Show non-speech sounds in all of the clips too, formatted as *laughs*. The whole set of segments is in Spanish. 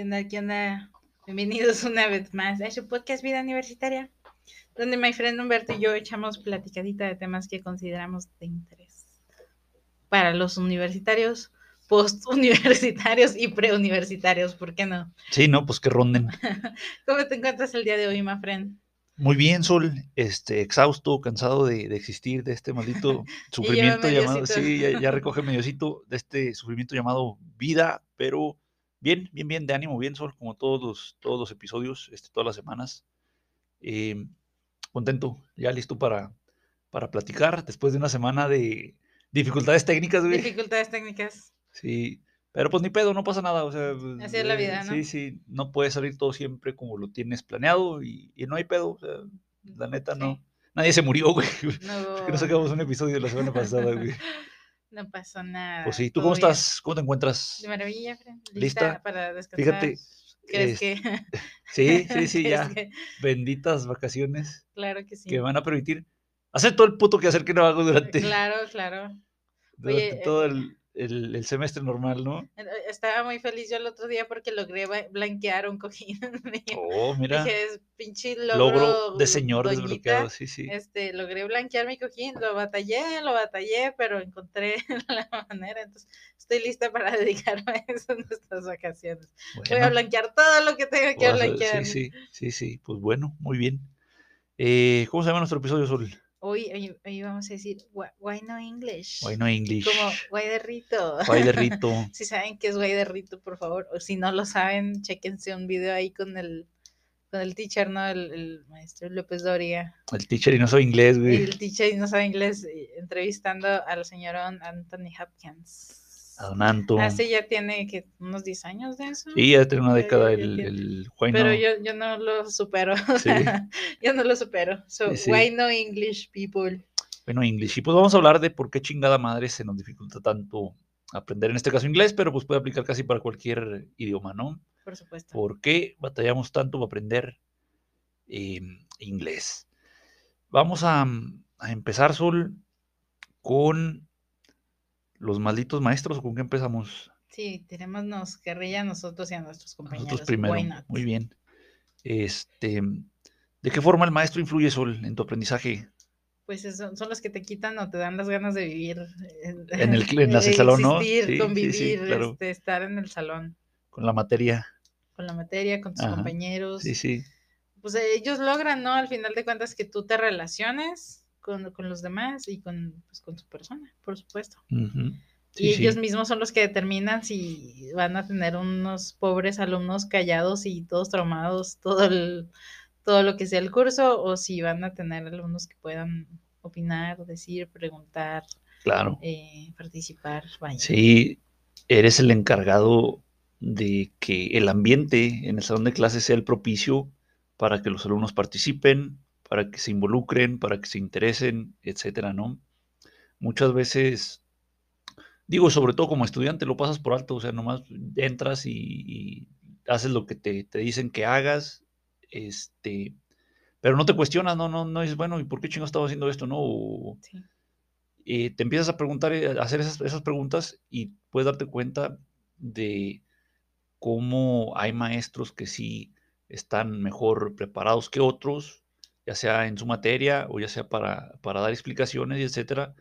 ¿Qué onda? ¿Qué onda? Bienvenidos *laughs* una vez más a su podcast Vida Universitaria, donde my friend Humberto y yo echamos platicadita de temas que consideramos de interés para los universitarios, post-universitarios y preuniversitarios, ¿por qué no? Sí, no, pues que ronden. *laughs* ¿Cómo te encuentras el día de hoy, my friend? Muy bien, Sol, este, exhausto, cansado de, de existir, de este maldito *laughs* sufrimiento llamado, sí, ya, ya recoge mediocito de este sufrimiento llamado vida, pero bien, bien, bien, de ánimo, bien, Sol, como todos los, todos los episodios, este, todas las semanas. Eh, contento, ya listo para, para platicar después de una semana de dificultades técnicas, güey. Dificultades técnicas. Sí, pero pues ni pedo, no pasa nada, o sea, Así es la vida, ¿no? Sí, sí, no puede salir todo siempre como lo tienes planeado y, y no hay pedo, o sea, la neta no. Sí. Nadie se murió, güey. No, *laughs* Es que no sacamos un episodio la semana pasada, güey. *laughs* no pasó nada. Pues sí, ¿tú cómo bien. estás? ¿Cómo te encuentras? De maravilla, Fran. ¿Lista, ¿Lista? para descansar? Fíjate, ¿Crees es- que...? *laughs* Sí, sí, sí, *laughs* ¿crees ya. que- Benditas vacaciones Claro que sí. que van a permitir hacer todo el puto que hacer que no hago durante, Claro, claro. durante Oye, todo eh, el, el- el semestre normal, ¿no? Eh, Estaba muy feliz yo el otro día porque logré blanquear un cojín. Oh, *laughs* mira, Dije, es pinche logro, logro de señor doñita". desbloqueado, sí, sí. Este, logré blanquear mi cojín, lo batallé, lo batallé, pero encontré *laughs* la manera, entonces estoy lista para *laughs* dedicarme a eso en estas vacaciones. Voy a blanquear todo lo que tenga que blanquear. Sí, sí, sí, sí. Pues bueno, muy bien. Eh, ¿Cómo se llama nuestro episodio, Sol? Hoy, hoy, hoy vamos a decir, why, why no English? Why no English? Como, guay de rito. Why de *laughs* Rito. Si saben qué es guay de rito, por favor. O si no lo saben, chéquense un video ahí con el, con el teacher, ¿no? El, el maestro López Doria. El teacher y no soy inglés, güey. El teacher y no sabe inglés, eh, entrevistando al señor Anthony Hopkins. A Don Anto. Hace ya tiene que unos 10 años de eso. Sí, ya tiene una década el, el Why Pero no. yo, yo no lo supero. Sí. *laughs* yo no lo supero. So, Sí, why no English people? Why no English. Y pues vamos a hablar de por qué chingada madre se nos dificulta tanto aprender en este caso inglés, pero pues puede aplicar casi para cualquier idioma, ¿no? Por supuesto. ¿Por qué batallamos tanto para aprender eh, inglés? Vamos a, a empezar, Sol, con los malditos maestros, ¿o con qué empezamos? Sí, tirémonos carrilla a nosotros y a nuestros compañeros. Nosotros primero. Muy bien. Este, ¿de qué forma el maestro influye, Sol, en tu aprendizaje? Pues eso, son los que te quitan o te dan las ganas de vivir en, el en *laughs* el salón, ¿no? Sí, sí, sí, convivir, claro. este, estar en el salón Con la materia. con la materia, con tus Ajá, compañeros. Sí, sí. Pues ellos logran, ¿no? Al final de cuentas que tú te relaciones con, con los demás y con, pues, con tu persona, por supuesto. Sí, y sí. ellos mismos son los que determinan si van a tener unos pobres alumnos callados y todos traumados todo el todo lo que sea el curso o si van a tener alumnos que puedan opinar, decir, preguntar, Claro. eh, participar, vaya. Sí, eres el encargado de que el ambiente en el salón de clases sea el propicio para que los alumnos participen, para que se involucren, para que se interesen, etcétera, ¿no? Muchas veces, digo, sobre todo como estudiante, lo pasas por alto, o sea, nomás entras y, y haces lo que te, te dicen que hagas, este, pero no te cuestionas, no, no, no dices, bueno, ¿y por qué chingo estaba haciendo esto, no? O, Sí. eh, te empiezas a preguntar, eh, a hacer esas, esas preguntas y puedes darte cuenta de cómo hay maestros que sí están mejor preparados que otros, ya sea en su materia o ya sea para, para dar explicaciones etcétera.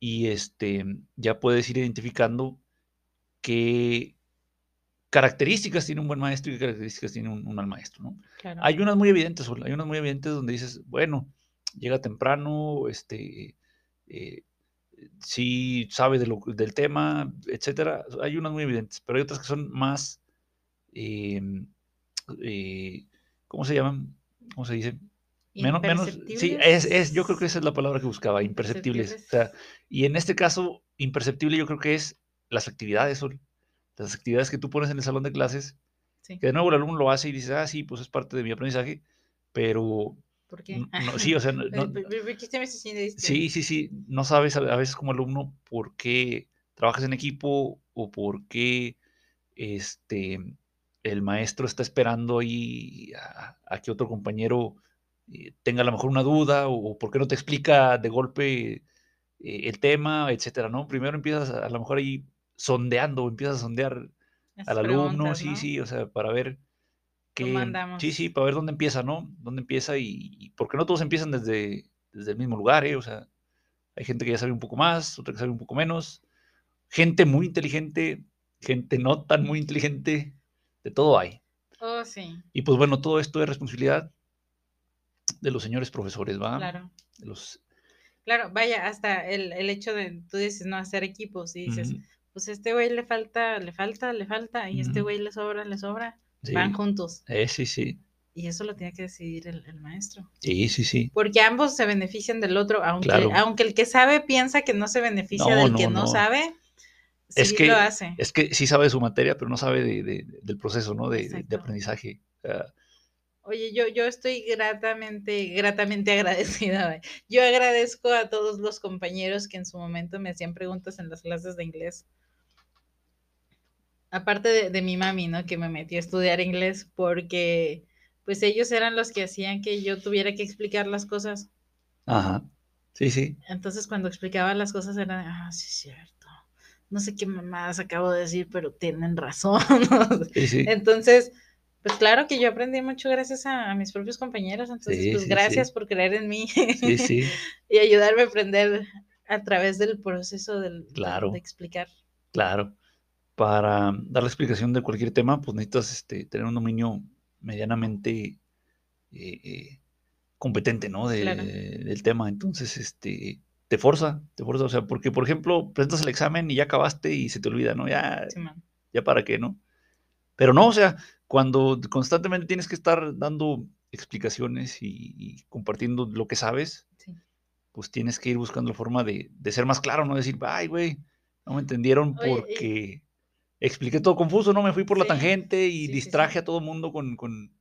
Y este, ya puedes ir identificando qué características tiene un buen maestro y qué características tiene un, un mal maestro, ¿no? Claro. Hay unas muy evidentes, hay unas muy evidentes donde dices, bueno, llega temprano, este, eh, sí sabe de lo- del tema, etcétera. Hay unas muy evidentes, pero hay otras que son más, em, eh, ¿cómo se llaman? ¿Cómo se dice? Menos, menos, sí, es, es, yo creo que esa es la palabra que buscaba, imperceptibles. O sea, y en este caso, imperceptible yo creo que es las actividades, Sol. Las actividades que tú pones en el salón de clases, Sí. que de nuevo el alumno lo hace y dice, ah, sí, pues es parte de mi aprendizaje, pero ¿Por qué? no, sí, o sea, no- Eh, *laughs* no- ¿por- por- por qué se me hace así de esto? sí, sí, sí, no sabes a veces como alumno por qué trabajas en equipo o por qué este, el maestro está esperando ahí a, a que otro compañero tenga a lo mejor una duda o por qué no te explica de golpe eh, el tema, etcétera, ¿no? Primero empiezas a, a lo mejor ahí sondeando, empiezas a sondear al alumno, sí, ¿no? sí, o sea, para ver ¿Cómo que, andamos? sí, sí, para ver dónde empieza, ¿no? Dónde empieza y, y porque no todos empiezan desde, desde el mismo lugar, ¿eh? O sea, hay gente que ya sabe un poco más, otra que sabe un poco menos, gente muy inteligente, gente no tan muy inteligente, de todo hay. Oh, sí, Y pues bueno, todo esto es responsabilidad de los señores profesores, ¿va? claro. De los, Claro, vaya, hasta el, el hecho de, tú dices, no, hacer equipos y dices, pues este güey le falta, le falta, le falta, y este güey le sobra, le sobra, sí, van juntos. eh, sí, sí, Y eso lo tiene que decidir el, el maestro. sí, sí, sí. Porque ambos se benefician del otro, aunque, Claro. aunque el que sabe piensa que no se beneficia No, del no, que no, no. sabe, sí Es que- lo hace. Es que sí sabe de su materia, pero no sabe de- de- del proceso, ¿no? De, aprendizaje. Oye, yo, yo estoy gratamente, gratamente *laughs* agradecida. güey. Yo agradezco a todos los compañeros que en su momento me hacían preguntas en las clases de inglés. Aparte de, de mi mami, ¿no? Que me metió a estudiar inglés porque pues ellos eran los que hacían que yo tuviera que explicar las cosas. Ajá. Sí, sí. Entonces cuando explicaba las cosas era, ah, sí es cierto. No sé qué mamadas acabo de decir, pero tienen razón. *laughs* Sí, sí. Entonces, pues claro que yo aprendí mucho gracias a, a mis propios compañeros. Entonces, Sí, pues sí, gracias sí. por creer en mí *laughs* y ayudarme a aprender a través del proceso del, de- Claro. de, explicar. Claro. Para dar la explicación de cualquier tema, pues necesitas este, tener un dominio medianamente eh, eh, competente, ¿no? De- Claro. del tema. Entonces, este, te forza, te forza. O sea, porque, por ejemplo, presentas el examen y ya acabaste y se te olvida, ¿no? Ya, ya para qué, ¿no? Pero no, o sea, cuando constantemente tienes que estar dando explicaciones y, y compartiendo lo que sabes, Sí. pues tienes que ir buscando la forma de, de ser más claro, no decir, ay, güey, no me entendieron Oye, y- porque expliqué todo confuso, no me fui por la tangente y sí, distraje a todo el mundo con, con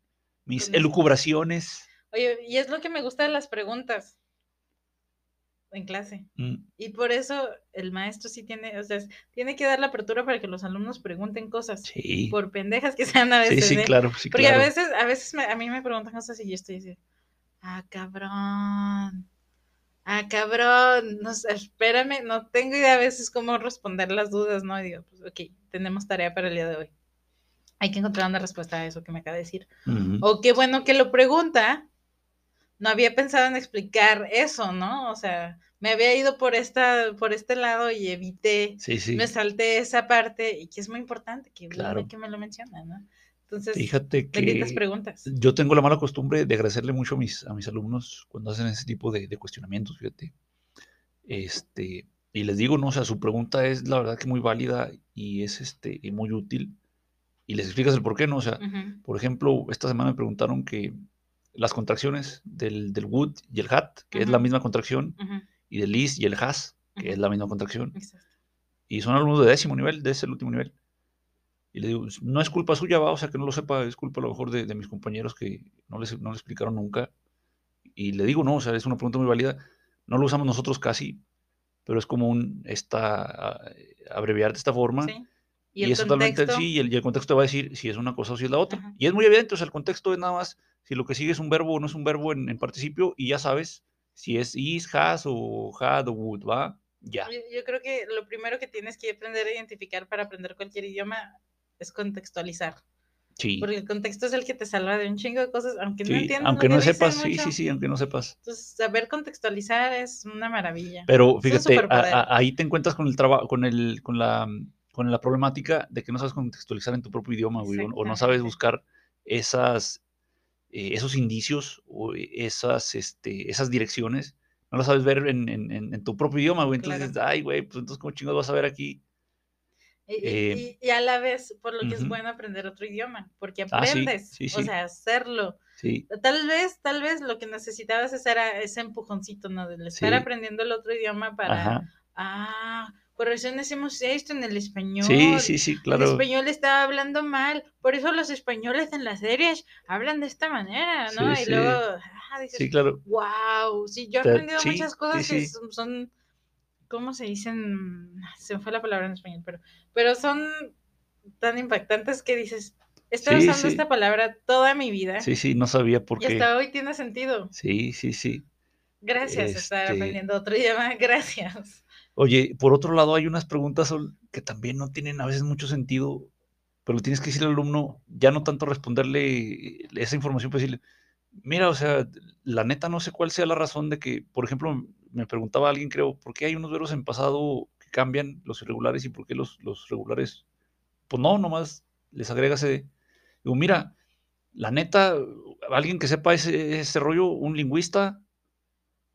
mis Con mis- elucubraciones. Oye, y es lo que me gusta de las preguntas en clase. Mm, Y por eso el maestro sí tiene, o sea, tiene que dar la apertura para que los alumnos pregunten cosas. Sí, Por pendejas que sean a sí, veces. sí, ¿eh? claro, sí, Porque claro. a veces, a veces me- a mí me preguntan cosas y yo estoy así, ah, cabrón, ah, cabrón, no espérame, no tengo idea a veces cómo responder las dudas, ¿no? Y digo, pues ok, tenemos tarea para el día de hoy. Hay que encontrar una respuesta a eso que me acaba de decir. O qué bueno que lo pregunta. No había pensado en explicar eso, ¿no? O sea, me había ido por esta, por este lado y evité, Sí, sí. me salté esa parte y que es muy importante que, Claro. que me lo menciona, ¿no? Entonces, Fíjate que preguntas. yo tengo la mala costumbre de agradecerle mucho a mis, a mis alumnos cuando hacen ese tipo de, de cuestionamientos, fíjate. Este, y les digo, no, o sea, su pregunta es la verdad que muy válida y es este, y muy útil. Y les explicas el por qué, ¿no? O sea, por ejemplo, esta semana me preguntaron que las contracciones del, del would y el hat, que es la misma contracción, y del is y el has, que es la misma contracción. exacto. Y son alumnos de décimo nivel, de ese el último nivel. Y le digo, no es culpa suya, va, o sea, que no lo sepa, es culpa a lo mejor de, de mis compañeros que no les, no le explicaron nunca. Y le digo, no, o sea, es una pregunta muy válida. No lo usamos nosotros casi, pero es común esta, a- abreviar de esta forma. ¿Sí? Y, el es totalmente contexto? sí, y el, y el contexto te va a decir si es una cosa o si es la otra. Ajá. Y es muy evidente, o sea, el contexto es nada más si lo que sigue es un verbo o no es un verbo en, en participio, y ya sabes si es is, has o had o would, va, ya. Yo, yo creo que lo primero que tienes que aprender a identificar para aprender cualquier idioma es contextualizar. Sí, Porque el contexto es el que te salva de un chingo de cosas, aunque no sí, entiendas. aunque no sepas, sí, mucho. sí, sí, aunque no sepas. Entonces, saber contextualizar es una maravilla. Pero fíjate, a- a- ahí te encuentras con el trabajo, con el, con la, con la problemática de que no sabes contextualizar en tu propio idioma, güey, o, no sabes buscar esas, eh, esos indicios o esas, este, esas direcciones, no las sabes ver en, en- en- en tu propio idioma, güey. Entonces, Claro. ay, güey, pues entonces, ¿cómo chingados vas a ver aquí? Y, eh, y- y a la vez, por lo que es bueno aprender otro idioma, porque Ah, sí, aprendes, sí, o sea, hacerlo. Tal vez, tal vez lo que necesitabas es era ese empujoncito, ¿no? Del estar aprendiendo el otro idioma para, ajá. ah, por razón hacemos esto en el español. Sí, sí, sí, El claro. español estaba hablando mal, por eso los españoles en las series hablan de esta manera, ¿no? Sí, y sí. luego, ah, dices, Sí, claro. wow, sí, yo he aprendido sí, muchas cosas que son, ¿cómo se dicen? Se me fue la palabra en español, pero, pero son tan impactantes que dices, Sí, usando esta palabra toda mi vida Sí, sí, no sabía por y qué. hasta hoy tiene sentido. Sí, sí, sí. Gracias, estar Este- aprendiendo otro *laughs* idioma, gracias. Oye, por otro lado, hay unas preguntas que también no tienen a veces mucho sentido, pero tienes que decirle al alumno, ya no tanto responderle esa información, pues decirle, mira, o sea, la neta no sé cuál sea la razón de que, por ejemplo, me preguntaba alguien, creo, ¿por qué hay unos verbos en pasado que cambian los irregulares y por qué los, los regulares? Pues no, nomás les agrega ese... Digo, mira, la neta, alguien que sepa ese rollo, un lingüista,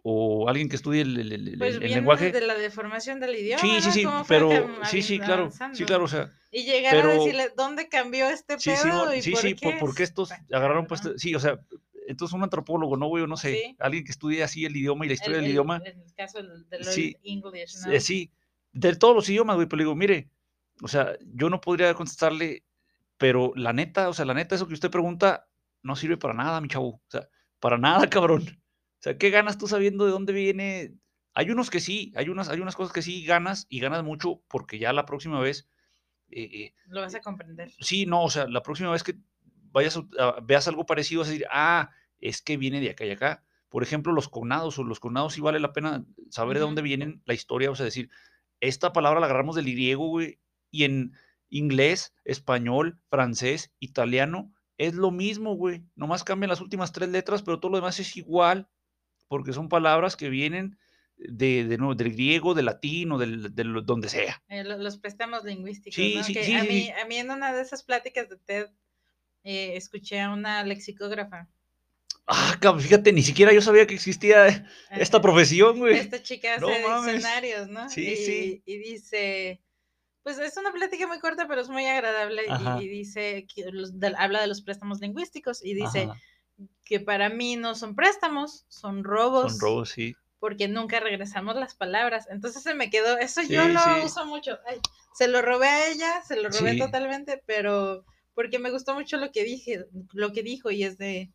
o alguien que estudie el, el, el, Pues el lenguaje. de la deformación del idioma. Sí, sí, sí, pero sí, sí, claro, sí, claro, o sea, Y llegar a decirle, ¿dónde cambió este sí, pedo? sí, y sí, por sí, qué? por, porque estos agarraron pues, sí, o sea, entonces un antropólogo, ¿no, güey? No sé, Sí. alguien que estudie así el idioma y la historia El- del el- idioma, En el caso del, del Sí, Old English, ¿no? eh, sí, de todos los idiomas, güey, pero le digo, mire, o sea, yo no podría contestarle, pero la neta, o sea, la neta, eso que usted pregunta no sirve para nada, mi chavo, o sea, para nada, *laughs* cabrón. O sea, ¿qué ganas tú sabiendo de dónde viene? Hay unos que sí, hay unas, hay unas cosas que sí ganas y ganas mucho porque ya la próxima vez, eh, eh, Lo vas a comprender. sí, no, o sea, la próxima vez que vayas a, veas algo parecido, vas a decir, ah, es que viene de acá y acá. Por ejemplo, los cognados o los cognados sí vale la pena saber de dónde vienen la historia, o sea, decir, esta palabra la agarramos del griego, güey, y en inglés, español, francés, italiano, es lo mismo, güey. Nomás cambian las últimas tres letras, pero todo lo demás es igual, porque son palabras que vienen de, de del griego, del latín o del, del- donde sea. Eh, lo- los préstamos lingüísticos, Sí, ¿no? sí, que sí, a, mí, a mí en una de esas pláticas de TED eh, escuché a una lexicógrafa. Ah, cabrón, fíjate, ni siquiera yo sabía que existía esta profesión, güey. Esta chica No hace mames. diccionarios, ¿no? Sí, y, sí. y dice, pues es una plática muy corta, pero es muy agradable. y- dice, que los- del- habla de los préstamos lingüísticos y dice Ajá, que para mí no son préstamos, son robos. Son robos, sí. Porque nunca regresamos las palabras. Entonces se me quedó, eso yo lo sí. uso mucho. Ay, se lo robé a ella, se lo robé Sí. totalmente, pero porque me gustó mucho lo que dije, lo que dijo, y es de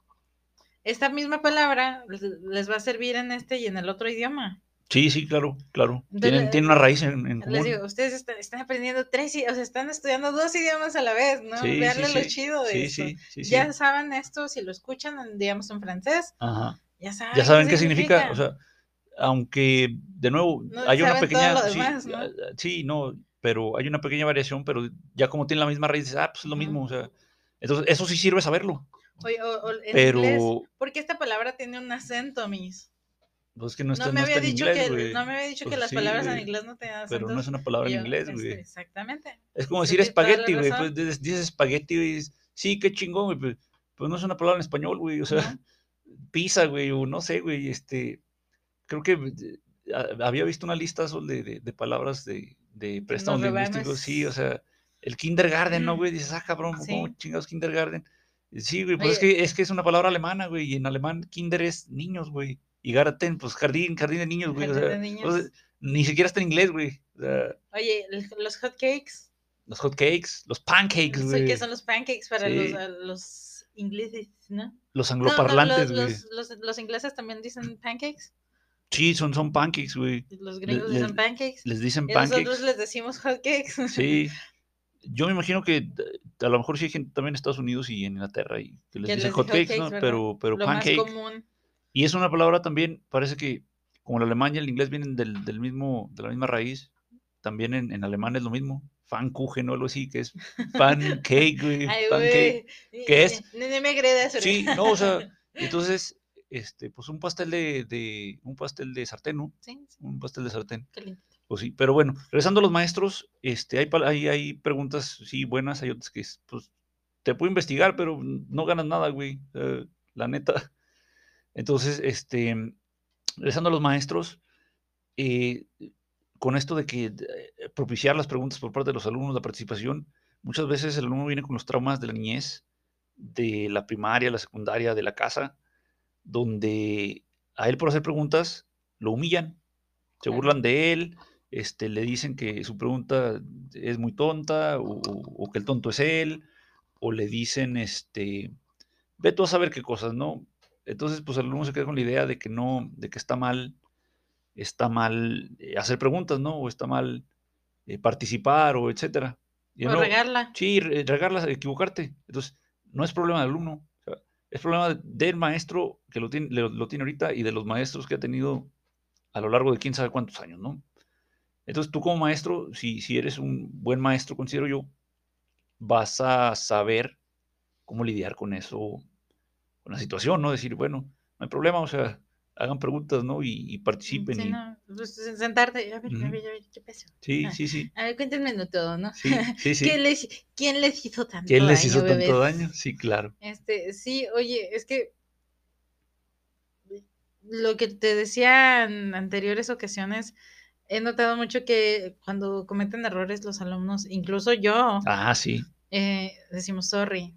esta misma palabra les va a servir en este y en el otro idioma. Sí, sí, claro, claro. Entonces, Tienen, tienen una raíz en, en Les común. digo, ustedes están, están aprendiendo tres, o sea, están estudiando dos idiomas a la vez, ¿no? Sí, sí, Veanle lo sí. chido de Sí, sí, sí, sí. Ya saben esto, si lo escuchan, digamos, en francés, Ajá. ya saben, Ya saben qué significa. O sea, aunque, de nuevo, No hay una pequeña. lo sí, demás, ¿no? ah, sí, no, pero hay una pequeña variación, pero ya como tiene la misma raíz, ah, pues es lo mismo. O sea, entonces, eso sí sirve saberlo. Oye, o- o en Pero, inglés, porque esta palabra tiene un acento, mis. Pues es que no No, está, me no había está en dicho inglés, que, güey. no me había dicho que Pues las sí, palabras en güey, inglés no tenían acentos. Pero no es una palabra en inglés, este, güey. exactamente. Es como decir espagueti, güey. Pues dices, espagueti y dices, sí, qué chingón, güey. Pues, pues no es una palabra en español, güey. O sea, Ujú. *laughs* pizza, güey, o no sé, güey. Este, creo que había visto una lista de, de, de palabras de, de préstamos lingüísticos. Sí, o sea, el kindergarten, ¿no, güey? Dices, ah, cabrón, ¿cómo Sí. chingados kindergarten? Sí, güey, pues es que, es que es una palabra alemana, güey, y en alemán kinder es niños, güey. Y garten, pues jardín, jardín de niños, güey. O Jardín sea, de o sea, niños. ni siquiera está en inglés, güey. O sea, Oye, los hotcakes, los hot cakes, los pancakes, güey. que son los pancakes para Sí. los, ingleses, ¿no? Los No, no, angloparlantes, los, güey. los, ingleses también dicen pancakes. Sí, son, son pancakes, güey. Los gringos le- dicen pancakes. Les dicen Y nosotros pancakes. les decimos hotcakes. Sí. *laughs* Yo me imagino que eh, a lo mejor sí hay gente también en Estados Unidos y en Inglaterra y que les Que dicen les hot ¿no? hotcakes. Pero, pero Lo más común. Y es una palabra también, parece que como el alemán y el inglés vienen del, del mismo, de la misma raíz, también en, en alemán es lo mismo. Pfannkuchen o algo así, que es pancake, güey. Pancake. ¿Qué es? No, no me agredas. Sí, no, o sea, *laughs* entonces, este, pues un pastel de, de un pastel de sartén, ¿no? Sí, sí, Un pastel de sartén. qué lindo. Pues sí, pero bueno, regresando a los maestros, este, hay, hay, hay preguntas, sí, buenas, hay otras que, es, pues, te puedo investigar, pero no ganas nada, güey, eh, la neta. Entonces, este, regresando a los maestros, eh, con esto de que eh, propiciar las preguntas por parte de los alumnos, la participación, muchas veces el alumno viene con los traumas de la niñez, de la primaria, la secundaria, de la casa, donde a él por hacer preguntas lo humillan, se burlan de él, este, le dicen que su pregunta es muy tonta o, o- o que el tonto es él, o le dicen, este, ve tú a saber qué cosas, ¿no? Entonces, pues el alumno se queda con la idea de que no, de que está mal, está mal eh, hacer preguntas, ¿no? O está mal eh, participar o etcétera. Y O nuevo, regarla. Sí, re- regarlas, equivocarte. Entonces, no es problema del alumno, o sea, es problema del maestro que lo tiene, lo, lo tiene ahorita y de los maestros que ha tenido a lo largo de quién sabe cuántos años, ¿no? Entonces, tú como maestro, si, si eres un buen maestro, considero yo, vas a saber cómo lidiar con eso, con la situación, ¿no? Decir, bueno, no hay problema, o sea, hagan preguntas, ¿no? Y, y participen. Sí, y- no, pues, sentarte, a ver, a ver, a ver, ¿qué pasó? Sí, Ah, sí, sí. A ver, cuéntenmelo todo, ¿no? Sí, sí, *laughs* sí. ¿Quién, les, ¿Quién les hizo tanto ¿Quién les daño, hizo tanto bebés? daño? Sí, claro. Este, sí, oye, es que lo que te decía en anteriores ocasiones, he notado mucho que cuando cometen errores los alumnos, incluso yo, Ah, sí. eh, decimos sorry,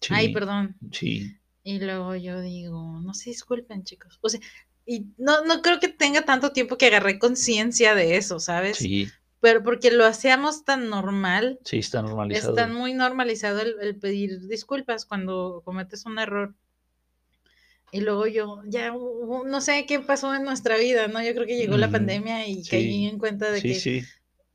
Sí. ay, perdón, Sí. Y luego yo digo, no se disculpen, chicos. O sea, y no, no creo que tenga tanto tiempo que agarré conciencia de eso, ¿sabes? Sí, Pero porque lo hacíamos tan normal, sí, está normalizado. está muy normalizado el, el pedir disculpas cuando cometes un error. Y luego yo, ya, no sé qué pasó en nuestra vida, ¿no? Yo creo que llegó la Ujú, pandemia y sí, caí en cuenta de Sí, que, sí.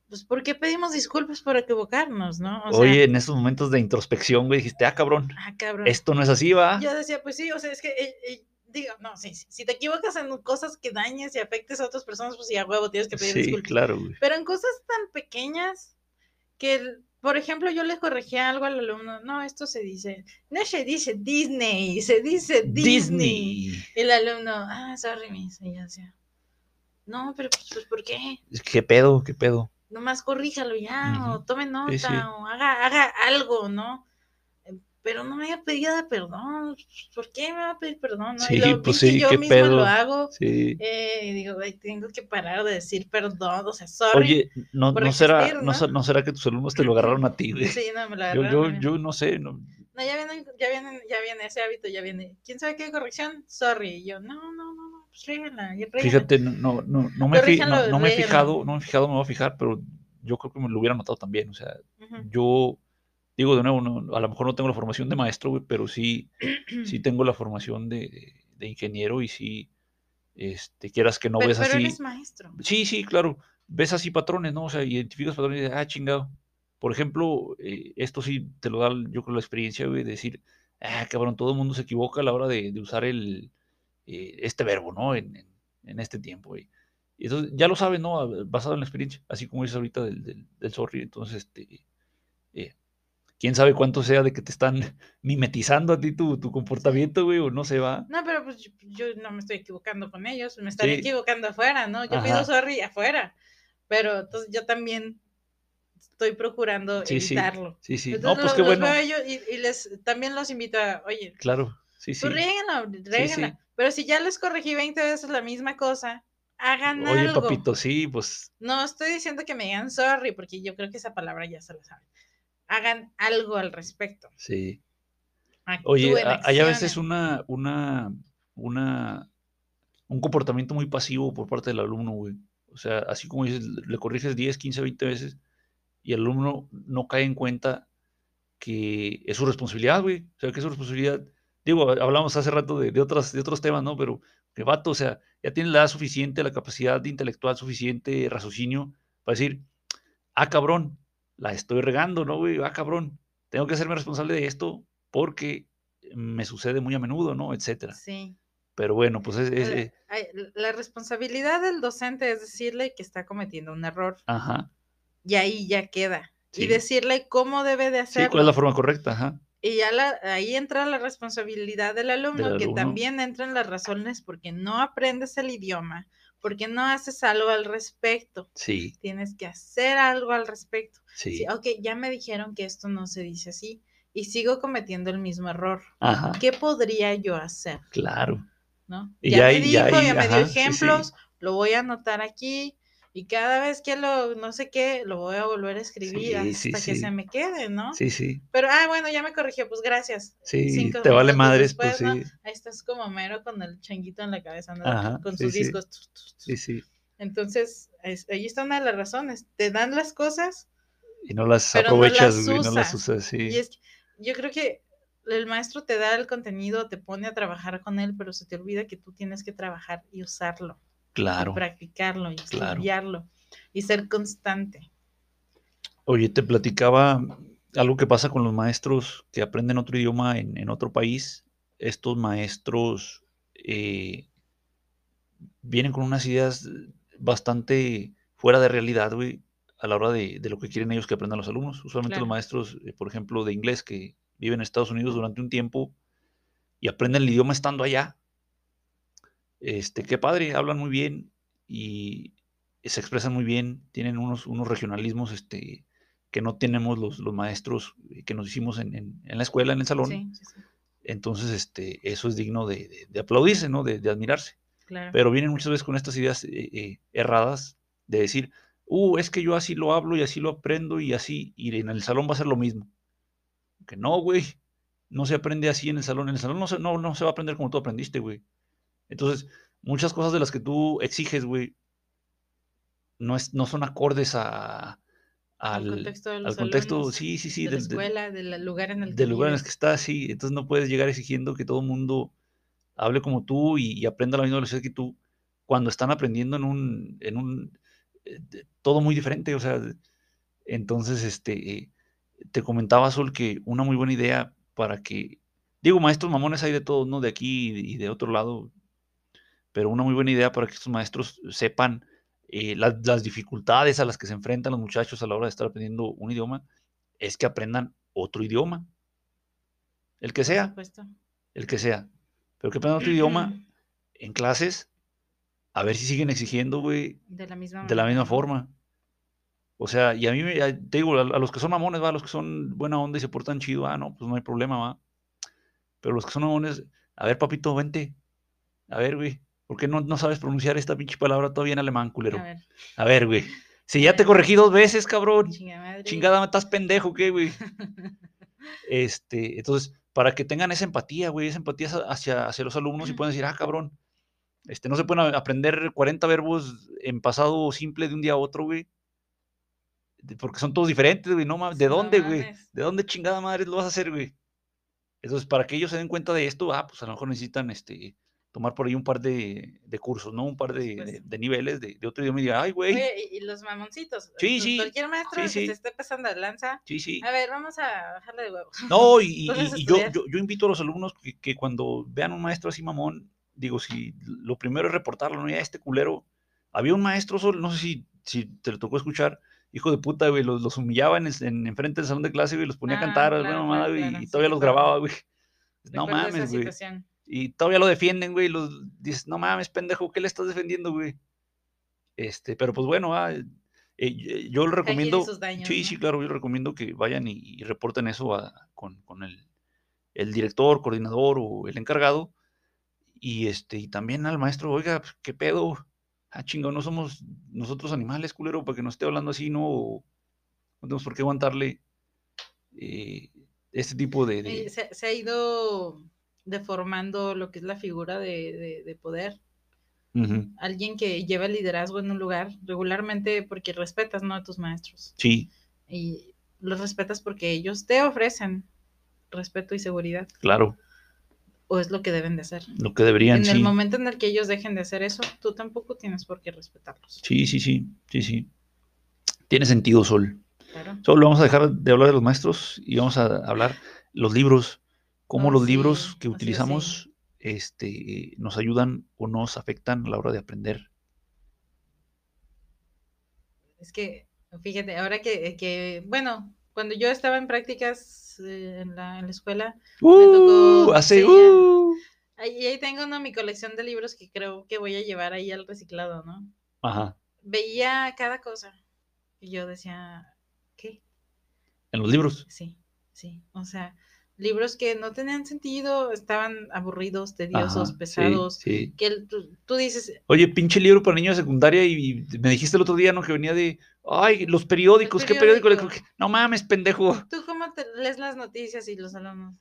Pues, ¿por qué pedimos disculpas por equivocarnos, no? O sea, Oye, en esos momentos de introspección, güey, dijiste, ah, cabrón, ah, cabrón. esto no es así, va. Yo decía, pues sí, o sea, es que, eh, eh, digo, no, sí, sí, si te equivocas en cosas que dañes y afectes a otras personas, pues sí, a huevo tienes que pedir Sí, disculpas. claro, güey. Pero en cosas tan pequeñas que, por ejemplo, yo le corregía algo al alumno, no, esto se dice, no se dice Disney, se dice Disney. Disney. El alumno, ah, sorry, yo decía, no, pero pues, ¿por qué? ¿Qué pedo? ¿Qué pedo? Nomás corríjalo ya, o tome nota, Sí, sí. o haga, haga algo, ¿no? Eh, Pero no me haya pedido perdón. ¿Por qué me va a pedir perdón? ¿no? Sí, y luego pues sí, yo qué mismo pedo. lo hago. Sí. eh, y digo, "Ay, tengo que parar de decir perdón, o sea, sorry. Oye, no, no será, existir, no, ¿no? se- no será que tus alumnos te lo agarraron a ti, güey. Sí, no, me la Yo, agarraron yo, no sé, no, No, ya viene, ya viene, ya viene ese hábito, ya viene. ¿Quién sabe qué corrección? Sorry. Y yo, no, no, no, pues fíjate, no, no, no, me, fi- no, no me he fijado, no me he fijado, me voy a fijar, pero yo creo que me lo hubiera notado también, o sea, yo digo de nuevo, no, a lo mejor no tengo la formación de maestro, güey, pero sí, sí *clears throat* tengo la formación de, de- de ingeniero y sí, este, quieras que no pero, ves pero así. eres maestro. Sí, sí, claro. Ves así patrones, ¿no? O sea, identificas patrones y dices, ah, chingado. Por ejemplo, eh, esto sí te lo da, yo creo, la experiencia, güey, de decir, ah, cabrón, todo el mundo se equivoca a la hora de, de usar el, eh, este verbo, ¿no? En, en- en este tiempo, güey. Y entonces, ya lo sabes, ¿no? Basado en la experiencia, así como dices ahorita del, del, del sorry. Entonces, este, eh, quién sabe cuánto sea de que te están *laughs* mimetizando a ti tu, tu comportamiento, güey, o no se va. No, pero pues yo, yo no me estoy equivocando con ellos, me estaría Sí. equivocando afuera, ¿no? Yo pido Ajá. sorry afuera, pero entonces yo también estoy procurando Sí, sí. evitarlo. Sí, sí. No, Entonces pues lo- qué los bueno. veo y, y les también los invito a, oye, Claro, sí, sí. pues sí. Pero si ya les corregí 20 veces la misma cosa, hagan Oye, algo. papito, sí, pues No estoy diciendo que me digan sorry, porque yo creo que esa palabra ya se la saben. Hagan algo al respecto. sí. Oye, a- hay a veces una, una, una, un comportamiento muy pasivo por parte del alumno, güey. O sea, así como dices, le corriges 10, 15, 20 veces y el alumno no cae en cuenta que es su responsabilidad, güey. O sea, que es su responsabilidad. Digo, hablamos hace rato de, de otras, de otros temas, ¿no? Pero que vato, o sea, ya tiene la edad suficiente, la capacidad intelectual suficiente, raciocinio, para decir, ah, cabrón, la estoy regando, ¿no, güey? Ah, cabrón, tengo que hacerme responsable de esto porque me sucede muy a menudo, ¿no? Etcétera. Sí. Pero bueno, pues es, es- La- eh, La responsabilidad del docente es decirle que está cometiendo un error ajá. y ahí ya queda. Sí. Y decirle cómo debe de Sí, hacerlo. ¿cuál es la forma correcta? Ajá. Y ya la- ahí entra la responsabilidad del alumno, que alumno. también entran las razones porque no aprendes el idioma, porque no haces algo al respecto. Sí, Tienes que hacer algo al respecto. sí. Sí, ok, ya me dijeron que esto no se dice así y sigo cometiendo el mismo error. Ajá. ¿Qué podría yo hacer? Claro. ¿No? Y ya ya me dijo, ya me dio ajá, sí, sí. ejemplos, lo voy a anotar aquí y cada vez que lo, no sé qué, lo voy a volver a escribir Sí, sí, hasta que sí. se me quede, ¿no? Sí, sí. Pero, ah, bueno, ya me corrigió, pues gracias. Sí, Cinco te vale madres, pues después, sí. ¿no? Ahí estás como mero con el changuito en la cabeza, ¿no? Ajá, con sí, sus sí. discos. Sí, sí. Entonces, es- ahí está una de las razones. Te dan las cosas Y no las no aprovechas, las güey, no las usas. usas, sí. y es que yo creo que el maestro te da el contenido, te pone a trabajar con él, pero se te olvida que tú tienes que trabajar y usarlo, Claro. y practicarlo y claro. estudiarlo y ser constante. Oye, te platicaba algo que pasa con los maestros que aprenden otro idioma en, en otro país. Estos maestros eh, vienen con unas ideas bastante fuera de realidad, güey. a la hora de, de lo que quieren ellos que aprendan los alumnos. Usualmente Claro. los maestros, eh, por ejemplo, de inglés que viven en Estados Unidos durante un tiempo y aprenden el idioma estando allá. Este, qué padre, hablan muy bien y se expresan muy bien, tienen unos, unos regionalismos este, que no tenemos los, los maestros que nos hicimos en, en- en la escuela, en el salón. Sí, sí, sí, Entonces, este, eso es digno de, de- de aplaudirse, ¿no? De, de admirarse. claro. Pero vienen muchas veces con estas ideas eh, eh, erradas de decir, uh, es que yo así lo hablo y así lo aprendo y así, y en el salón va a ser lo mismo. Que no, güey, no se aprende así en el salón. En el salón no se, no, no se va a aprender como tú aprendiste, güey. Entonces, muchas cosas de las que tú exiges, güey, no, es, no son acordes a, al contexto al sí, sí, sí, de la del- escuela, del lugar en el que del lugar en el que vives. estás, sí. Entonces no puedes llegar exigiendo que todo el mundo hable como tú y, y aprenda la misma velocidad que tú cuando están aprendiendo en un, en un, eh, de- todo muy diferente, o sea, entonces, este, eh, te comentaba, Sol, que una muy buena idea para que, digo, maestros mamones hay de todos, ¿no? De aquí y de otro lado, pero una muy buena idea para que estos maestros sepan eh, las, las dificultades a las que se enfrentan los muchachos a la hora de estar aprendiendo un idioma, es que aprendan otro idioma, el que sea, el que sea, pero que aprendan otro idioma *clears throat* en clases, a ver si siguen exigiendo, güey, De la misma de la misma forma. O sea, y a mí, te digo, a, a los que son mamones, va, a los que son buena onda y se portan chido, ah, no, pues no hay problema, va. Pero los que son mamones, a ver, papito, vente. A ver, güey, ¿por qué no, no sabes pronunciar esta pinche palabra todavía en alemán, culero? A ver, A ver, güey. Si ya te corregí dos veces, cabrón. chingada madre. Chingada, estás pendejo, ¿qué, güey? *laughs* Este, entonces, para que tengan esa empatía, güey, esa empatía hacia- hacia, los alumnos y puedan decir, ah, cabrón, este, no se pueden aprender 40 verbos en pasado simple de un día a otro, güey. Porque son todos diferentes, güey, no mames. ¿De dónde, güey? ¿De dónde chingada madre lo vas a hacer, güey? Entonces, para que ellos se den cuenta de esto, ah, pues a lo mejor necesitan, este, tomar por ahí un par de, de cursos, ¿no? Un par de, de- niveles de, otro idioma y diga, ay, güey, y, y los mamoncitos. Sí, pues, sí, Cualquier maestro sí, que sí. se esté pasando de lanza. sí, sí. A ver, vamos a bajarle de huevo. *laughs* No, y, y- y yo, yo, yo invito a los alumnos que, que cuando vean un maestro así mamón, digo, si lo primero es reportarlo, ¿no? Ya este culero. Había un maestro, Sol, no sé si, si te lo tocó escuchar, hijo de puta, güey, los, los humillaba en, el- en enfrente del salón de clase, güey, los ponía a Ah, cantar, claro, alguna claro, güey, claro, y sí, todavía los grababa, güey. No mames, güey. Y todavía lo defienden, güey, los dices, no mames, pendejo, ¿qué le estás defendiendo, güey? Este, pero pues bueno, ah, eh, eh, yo le recomiendo, daños, sí, ¿no? sí, claro, yo recomiendo que vayan y, y reporten eso a- con, con el, el director, coordinador o el encargado, y este, y también al maestro, oiga, pues, ¿qué pedo? Ah, chingo, no somos nosotros animales, culero, para que nos esté hablando así, no, no tenemos por qué aguantarle eh, este tipo de, de- Eh, se, se ha ido deformando lo que es la figura de, de- de poder. Alguien que lleva el liderazgo en un lugar regularmente porque respetas ¿no? a tus maestros. Sí, Y los respetas porque ellos te ofrecen respeto y seguridad. claro, O es lo que deben de hacer. lo que deberían, En sí. el momento en el que ellos dejen de hacer eso, tú tampoco tienes por qué respetarlos. Sí, sí, sí, sí, sí. Tiene sentido, Sol. Claro. Solo vamos a dejar de hablar de los maestros y vamos a hablar los libros, cómo Oh, los sí, libros que utilizamos este, nos ayudan o nos afectan a la hora de aprender. Es que, fíjate, ahora que, que, bueno, cuando yo estaba en prácticas eh, en, la, en la escuela, ¡Uh! tocó- hace ¡uh! ahí, ahí tengo ¿no? mi colección de libros que creo que voy a llevar ahí al reciclado, ¿no? Ajá. Veía cada cosa y yo decía, ¿qué? En los libros. Sí, sí, o sea, libros que no tenían sentido, estaban aburridos, tediosos, Ajá, pesados, sí. que el- tú, tú dices, Oye, pinche libro para niños de secundaria y me dijiste el otro día, ¿no? Que venía de, ay, los periódicos, ¿qué periódico? Le. No mames, pendejo. ¿tú cómo te lees las noticias y los alumnos?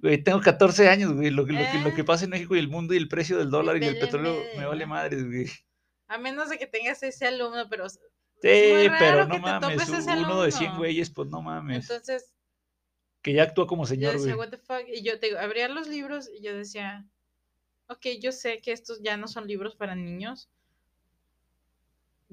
Güey, tengo 14 años, güey. Lo, que- lo, que, lo que Ah. pasa en México y el mundo y el precio del dólar y del vale petróleo me madre, vale ¿no? madres, güey. A menos de que tengas ese alumno, pero Sí, pero no mames, uno de 100 alumno. güeyes, pues no mames. Entonces, que ya actúa como yo señor, decía, güey. what the fuck, y yo te digo, abría los libros y yo decía, ok, yo sé que estos ya no son libros para niños,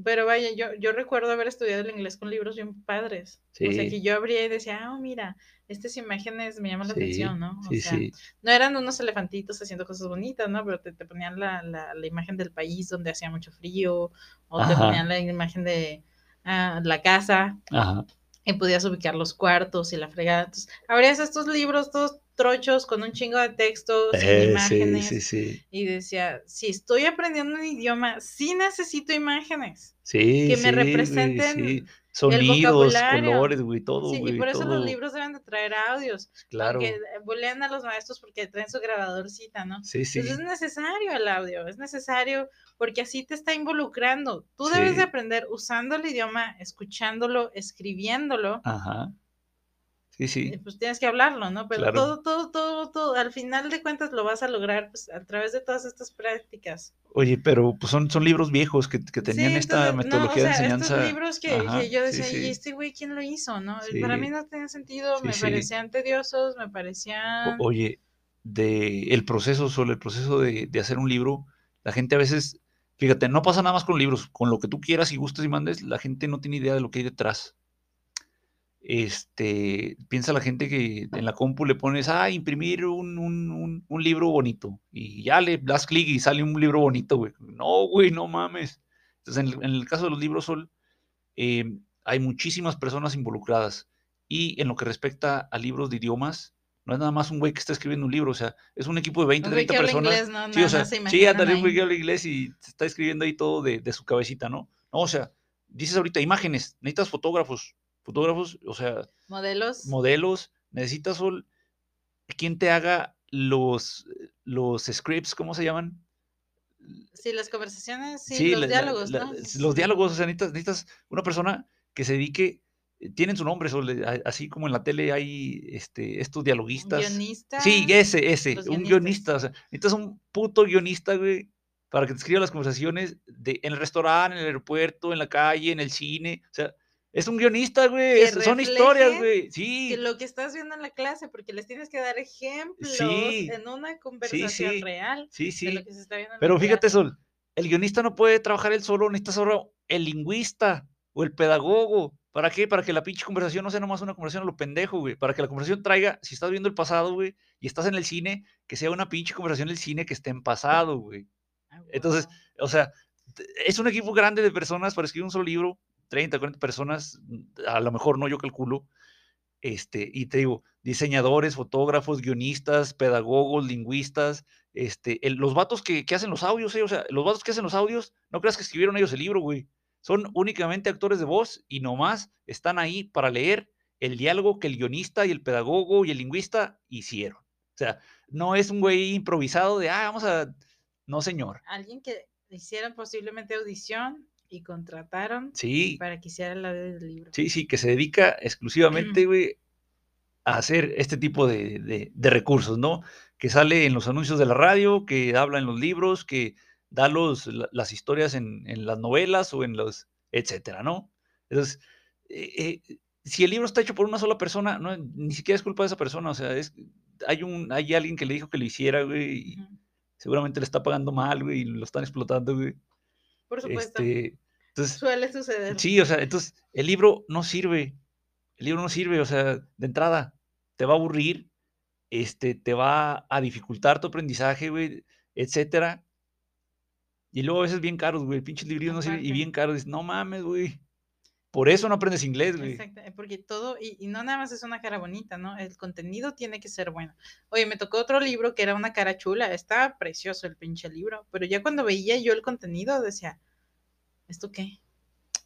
pero vaya, yo, yo recuerdo haber estudiado el inglés con libros bien padres. O sea, Sí. que yo abría y decía, ah, mira, estas imágenes me llaman la Sí, atención, ¿no? O sí, sea, sí. no eran unos elefantitos haciendo cosas bonitas, ¿no? Pero te, te ponían la, la, la imagen del país donde hacía mucho frío, o te Ajá. ponían la imagen de, a la casa Ajá. Y podías ubicar los cuartos y la fregada. Entonces, abrías estos libros todos trochos con un chingo de textos y Eh, sí, imágenes. sí, sí. Y decía, si estoy aprendiendo un idioma, sí necesito imágenes. Sí, Que me sí, representen sí. Sonidos, colores, güey, todo, Sí, güey. y por eso todo. los libros deben de traer audios. Claro. Aunque bolean a los maestros porque traen su grabadorcita, ¿no? Sí, sí. Entonces es necesario el audio, es necesario porque así te está involucrando. Tú debes de aprender usando el idioma, escuchándolo, escribiéndolo. Ajá. Sí, sí. Pues tienes que hablarlo, ¿no? Pero Claro. todo, todo, todo, todo, al final de cuentas lo vas a lograr pues, a través de todas estas prácticas. Oye, pero pues son, son libros viejos que, que tenían Sí, esta entonces, metodología no, o sea, de enseñanza. Estos libros que, Ajá, que yo sí, decía, ¿y este güey quién lo hizo? ¿no? Sí. Para mí no tenía sentido, me parecían tediosos, me parecían... O- Oye, de el proceso, solo el proceso de, de hacer un libro, la gente a veces, fíjate, no pasa nada más con libros, con lo que tú quieras y gustes y mandes, la gente no tiene idea de lo que hay detrás. Este, piensa la gente que en la compu le pones, ah, imprimir un, un- un- un libro bonito, y ya le das clic y sale un libro bonito, güey. No, güey, no mames. Entonces, en el, en el caso de los libros, Sol, eh, hay muchísimas personas involucradas. Y en lo que respecta a libros de idiomas, no es nada más un güey que está escribiendo un libro, o sea, es un equipo de 20, Un güey 30 que habla personas. inglés, ¿no? Sí, o sea, se sí, un güey que habla inglés y está escribiendo ahí todo de, de su cabecita, ¿no? No, o sea, dices ahorita imágenes, necesitas fotógrafos, fotógrafos, o sea, Modelos. modelos, necesitas Sol, quien te haga los, los scripts, ¿cómo se llaman? Sí, las conversaciones, sí, los la- diálogos, la- ¿no? Los diálogos, o sea, necesitas, necesitas una persona que se dedique, eh, tienen su nombre, Sol, a- así como en la tele hay este, estos dialoguistas. Guionista. Sí, ese, ese, un guionista, o sea, necesitas un puto guionista, güey, para que te escriba las conversaciones de, en el restaurante, en el aeropuerto, en la calle, en el cine, o sea, es un guionista, güey, Que son historias, güey, que sí, lo que estás viendo en la clase, porque les tienes que dar ejemplos Sí, en una conversación sí, real sí, de sí, lo que se está viendo en la pero fíjate, clase. Sol, el guionista no puede trabajar él solo, necesitas ahora el lingüista o el pedagogo, ¿para qué? Para que la pinche conversación no sea nomás una conversación a lo pendejo, güey, para que la conversación traiga, si estás viendo el pasado, güey, y estás en el cine, que sea una pinche conversación del cine que esté en pasado, güey. Ah, Entonces. O sea, es un equipo grande de personas para escribir un solo libro, 30, 40 personas, a lo mejor no, yo calculo. Este, y te digo, diseñadores, fotógrafos, guionistas, pedagogos, lingüistas, este, los vatos que, que hacen los audios, eh, o sea, los vatos que hacen los audios, no creas que escribieron ellos el libro, güey. Son únicamente actores de voz y nomás están ahí para leer el diálogo que el guionista y el pedagogo y el lingüista hicieron. O sea, no es un güey improvisado de, ah, vamos a... No, señor. Alguien que hicieron posiblemente audición y contrataron Sí, para que hiciera la del libro. sí, sí, que se dedica exclusivamente, güey, a hacer este tipo de, de- de recursos, ¿no? Que sale en los anuncios de la radio, que habla en los libros, que da los, la- las historias en, en las novelas o en los, etcétera, ¿no? Entonces, eh, eh, si el libro está hecho por una sola persona, no, ni siquiera es culpa de esa persona, o sea, es, hay, un, hay alguien que le dijo que lo hiciera, güey, y seguramente le está pagando mal, güey, y lo están explotando, güey. Por supuesto. Este, entonces, Suele suceder. Sí, o sea, entonces el libro no sirve. El libro no sirve, o sea, de entrada, te va a aburrir, este, te va a dificultar tu aprendizaje, güey, etcétera. Y luego a veces bien caros, güey, pinches librillos no sirven y bien caros. Dices, no mames, güey. Por eso no aprendes inglés, güey. Exacto, eh, porque todo, y, y no nada más es una cara bonita, ¿no? El contenido tiene que ser bueno. Oye, me tocó otro libro que era una cara chula, estaba precioso el pinche libro, pero ya cuando veía yo el contenido decía, ¿esto qué?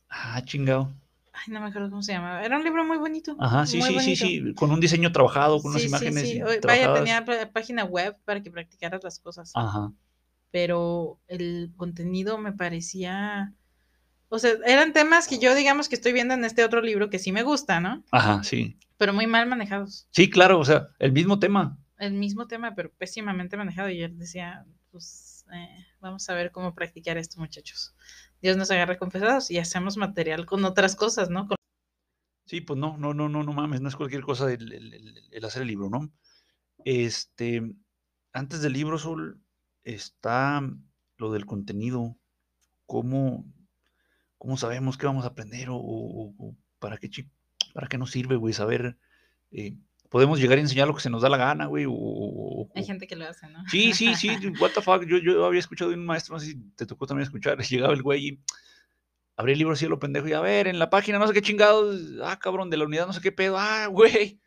Ah, chingado. Ay, no me acuerdo cómo se llamaba. Era un libro muy bonito. Ajá, sí, sí, sí, bonito. sí. Con un diseño trabajado, con unas Sí, sí, imágenes sí. Oye, Vaya, tenía pá- página web para que practicaras las cosas. Ajá. pero el contenido me parecía, o sea, eran temas que yo digamos que estoy viendo en este otro libro que sí me gusta, ¿no? Ajá, sí. Pero muy mal manejados. Sí, claro, o sea, el mismo tema. El mismo tema, pero pésimamente manejado. Y él decía, pues eh, vamos a ver cómo practicar esto, muchachos. Dios nos agarra confesados y hacemos material con otras cosas, ¿no? Sí, pues no, no, no, no, no mames, no es cualquier cosa el, hacer el libro, ¿no? Este, antes del libro, Sol, está lo del contenido, cómo, cómo sabemos qué vamos a aprender o, para qué, para qué nos sirve, güey, saber, eh, podemos llegar a enseñar lo que se nos da la gana, güey, o- Hay gente que lo hace, ¿no? Sí, sí, sí, *laughs* what the fuck. Yo, yo había escuchado de un maestro, no sé si te tocó también escuchar. *laughs* Llegaba el güey y. abrí el libro así lo pendejo y a ver, en la página no sé qué chingados, ah, cabrón, de la unidad no sé qué pedo, ah, güey.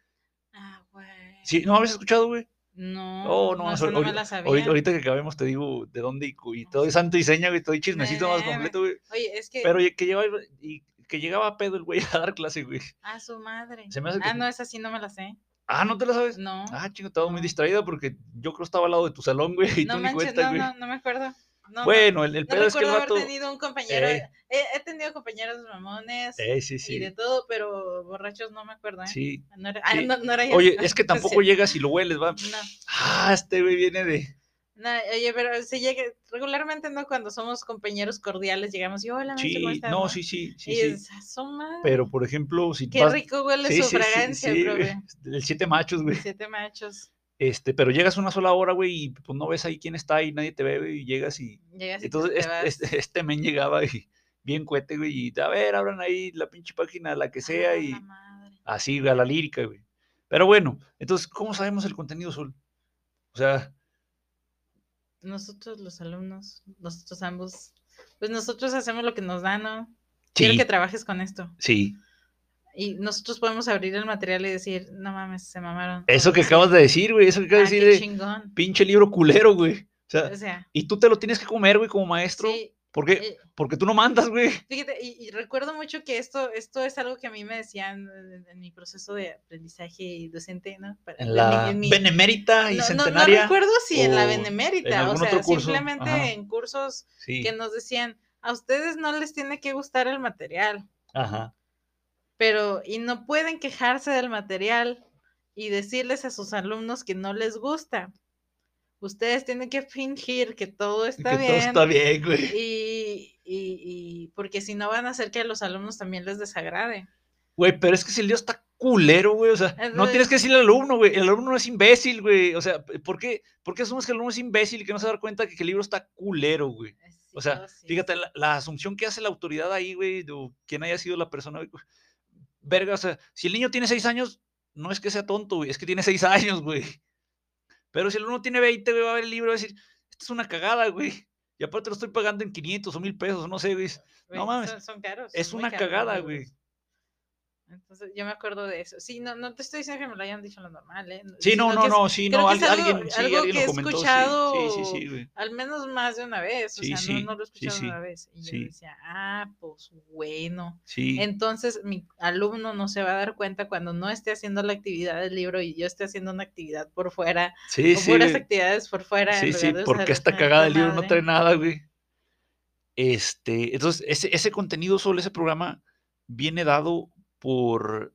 Ah, güey. Sí, ¿no habías escuchado, güey? No, Oh, no, no, so- esa no me ahorita- la sabía. Ahorita, ahorita que acabemos te digo de dónde y, todo es santo y seña, güey, todo y chismecito más Meme. completo, güey. Oye, es que. Pero que llevaba, y que llegaba a pedo el güey *laughs* a dar clase, güey. A su madre. Se me hace que- Ah, no, esa sí no me la sé. Ah, ¿no te la sabes? No. Ah, chingo, estaba muy No. distraída porque yo creo que estaba al lado de tu salón, güey, y no tú ni manches, cuenta, no, güey. no, no me acuerdo. No, no, bueno, el, el pedo es que el vato... haber tenido un compañero. Ey. He, he tenido compañeros mamones Eh, sí, y sí. de todo, pero borrachos no me acuerdo, ¿eh? Sí. No era, ah, sí. era. Oye, es que tampoco llegas y lo hueles, va. No, Ah, este güey viene de... no, oye, pero si llega, regularmente no, cuando somos compañeros cordiales, llegamos y hola, maestro, ¿cómo Sí, estás?", no, sí, sí, sí, y sí. es, "A su madre, Pero, por ejemplo, si Qué vas- rico huele Sí, su sí, sí, fragancia, sí, profe. güey. El siete machos, güey. Siete machos. Este, pero llegas una sola hora, güey, y pues no ves ahí quién está ahí, nadie te ve, güey, y llegas y... Llegas y Entonces, te este, este, *laughs* este men llegaba y bien cuete, güey, y a ver, abran ahí la pinche página, la que sea, Ah, y madre. así, güey, a la lírica, güey. Pero bueno, entonces, ¿cómo sabemos el contenido, Sol? O sea, Nosotros los alumnos, nosotros ambos, pues nosotros hacemos lo que nos da, ¿no? Quiero que trabajes con esto. sí. Y nosotros podemos abrir el material y decir, no mames, se mamaron. Eso que acabas de decir, güey, eso que ah, acabas de qué decir de chingón. pinche libro culero, güey. O sea, O sea, y tú te lo tienes que comer, güey, como maestro. sí, ¿Por qué? eh, Porque tú no mandas, güey. fíjate, y, y recuerdo mucho que esto, esto es algo que a mí me decían en, en mi proceso de aprendizaje y docente, ¿no? Para- En la en mi- benemérita y no, no- no centenaria. recuerdo si en la benemérita, o sea, simplemente ajá. en cursos Sí. que nos decían, a ustedes no les tiene que gustar el material. Ajá. pero y no pueden quejarse del material y decirles a sus alumnos que no les gusta. Ustedes tienen que fingir que todo *laughs* está que bien. todo está bien, güey. Y, y- y- porque si no van a hacer que a los alumnos también les desagrade. Güey, pero es que si el lío está culero, güey. O sea, no tienes que decirle al alumno, güey. El alumno no es imbécil, güey. O sea, ¿por qué, ¿por qué asumes que el alumno es imbécil y que no se da cuenta que, que el libro está culero, güey? O sea, oh, sí, fíjate, la, la asunción que hace la autoridad ahí, güey, o quien haya sido la persona, güey, verga, o sea, si el niño tiene seis años, no es que sea tonto, güey, es que tiene seis años, güey. Pero si el alumno tiene 20, güey, va a ver el libro y va a decir, esto es una cagada, güey. Y aparte lo estoy pagando en 500 o 1000 pesos, no sé, güey. No mames, Son, son caros. Es una cagada, güey. Entonces, yo me acuerdo de eso. Sí, no, no te estoy diciendo que me lo hayan dicho lo normal, ¿eh? Sí, no, no, es- no, sí, no, al- algo- alguien, sí, algo alguien que lo he comentó, escuchado sí, sí, sí, güey. al menos más de una vez. O Sí, sea, sí, no, no lo he escuchado sí, una vez. Y sí. yo decía, ah, pues bueno. Sí, Entonces, mi alumno no se va a dar cuenta cuando no esté haciendo la actividad del libro y yo esté haciendo una actividad por fuera, sí, o sí, puras actividades por fuera. Sí, sí, porque esta cagada del libro no madre. trae nada, güey. Este, entonces, ese, ese contenido sobre ese programa viene dado por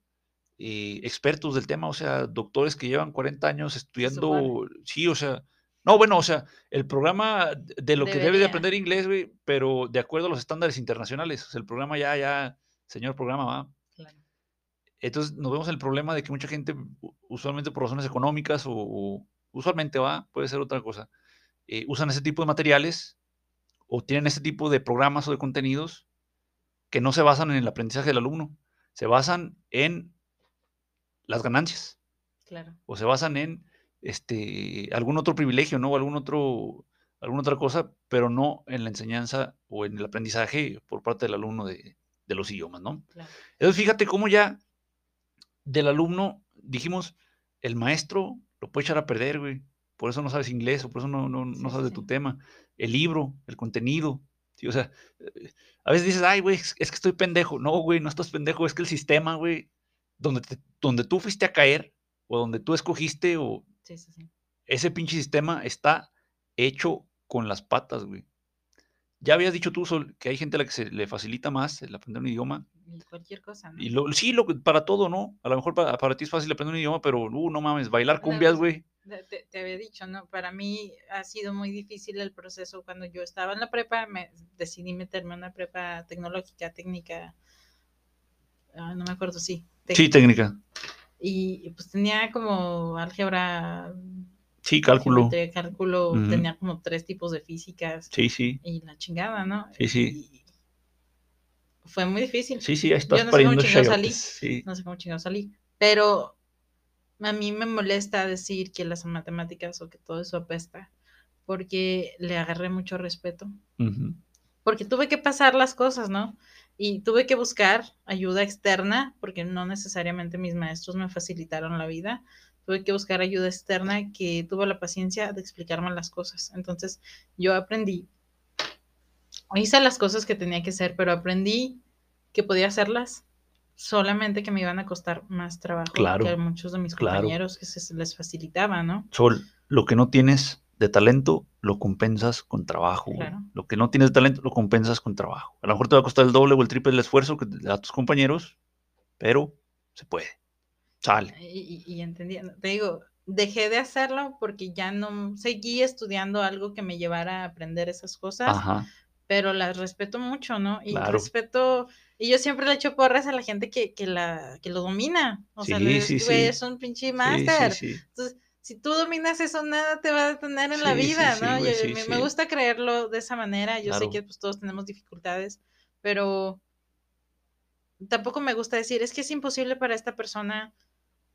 eh, expertos del tema, o sea, doctores que llevan 40 años estudiando, sí, o sea, no, bueno, o sea, el programa de lo que debes de aprender inglés, güey, pero de acuerdo a los estándares internacionales, o sea, el programa ya, ya, señor programa, va. Claro. Entonces nos vemos el problema de que mucha gente, usualmente por razones económicas o, o usualmente va, puede ser otra cosa, eh, usan ese tipo de materiales o tienen ese tipo de programas o de contenidos que no se basan en el aprendizaje del alumno, se basan en las ganancias Claro. o se basan en este, algún otro privilegio, ¿no? O algún otro, alguna otra cosa, pero no en la enseñanza o en el aprendizaje por parte del alumno de, de los idiomas, ¿no? Claro. Entonces, fíjate cómo ya del alumno dijimos, el maestro lo puede echar a perder, güey. Por eso no sabes inglés o por eso no, no, no Sí, sabes sí, de tu tema. El libro, el contenido. ¿Sí? O sea, eh, a veces dices, ay, güey, es que estoy pendejo. No, güey, no estás pendejo. Es que el sistema, güey, donde, te- donde tú fuiste a caer o donde tú escogiste o Sí, sí, sí. ese pinche sistema está hecho con las patas, güey. Ya habías dicho tú, Sol, que hay gente a la que se le facilita más el aprender un idioma. Y cualquier cosa, ¿no? Y lo, sí, lo, para todo, ¿no? A lo mejor para, para ti es fácil aprender un idioma, pero, uh, no mames, bailar cumbias, güey. Te, había dicho, ¿no? Para mí ha sido muy difícil el proceso. Cuando yo estaba en la prepa, me decidí meterme en una prepa tecnológica, técnica. ah, no me acuerdo, sí. Sí, técnica. Y pues tenía como álgebra, Sí, cálculo. cálculo, tenía como tres tipos de físicas Sí, sí. y la chingada, ¿no? Sí, sí. Y fue muy difícil. Sí, sí, ahí estás Yo no sé cómo chingados salí. Sí. No sé cómo chingados salí. Pero a mí me molesta decir que las matemáticas o que todo eso apesta, porque le agarré mucho respeto. Porque tuve que pasar las cosas, ¿no? Y tuve que buscar ayuda externa, porque no necesariamente mis maestros me facilitaron la vida. Tuve que buscar ayuda externa que tuvo la paciencia de explicarme las cosas. Entonces, yo aprendí. Hice las cosas que tenía que hacer, pero aprendí que podía hacerlas solamente que me iban a costar más trabajo Claro, que a muchos de mis claro. compañeros que se les facilitaba, ¿no? Sol, lo que no tienes de talento lo compensas con trabajo. Claro. Lo que no tienes de talento lo compensas con trabajo. A lo mejor te va a costar el doble o el triple del esfuerzo que te da a tus compañeros, pero se puede. Sale. Y, y, y entendí, te digo, dejé de hacerlo porque ya no seguí estudiando algo que me llevara a aprender esas cosas, Ajá. pero las respeto mucho, ¿no? Y Claro. respeto, y yo siempre le echo porras a la gente que, que, la, que lo domina. O sea, le güey, sí. es un pinche máster. Entonces, si tú dominas eso, nada te va a detener en la vida, ¿no? Yo- me, gusta creerlo de esa manera. Yo sé que pues, todos tenemos dificultades, pero tampoco me gusta decir, es que es imposible para esta persona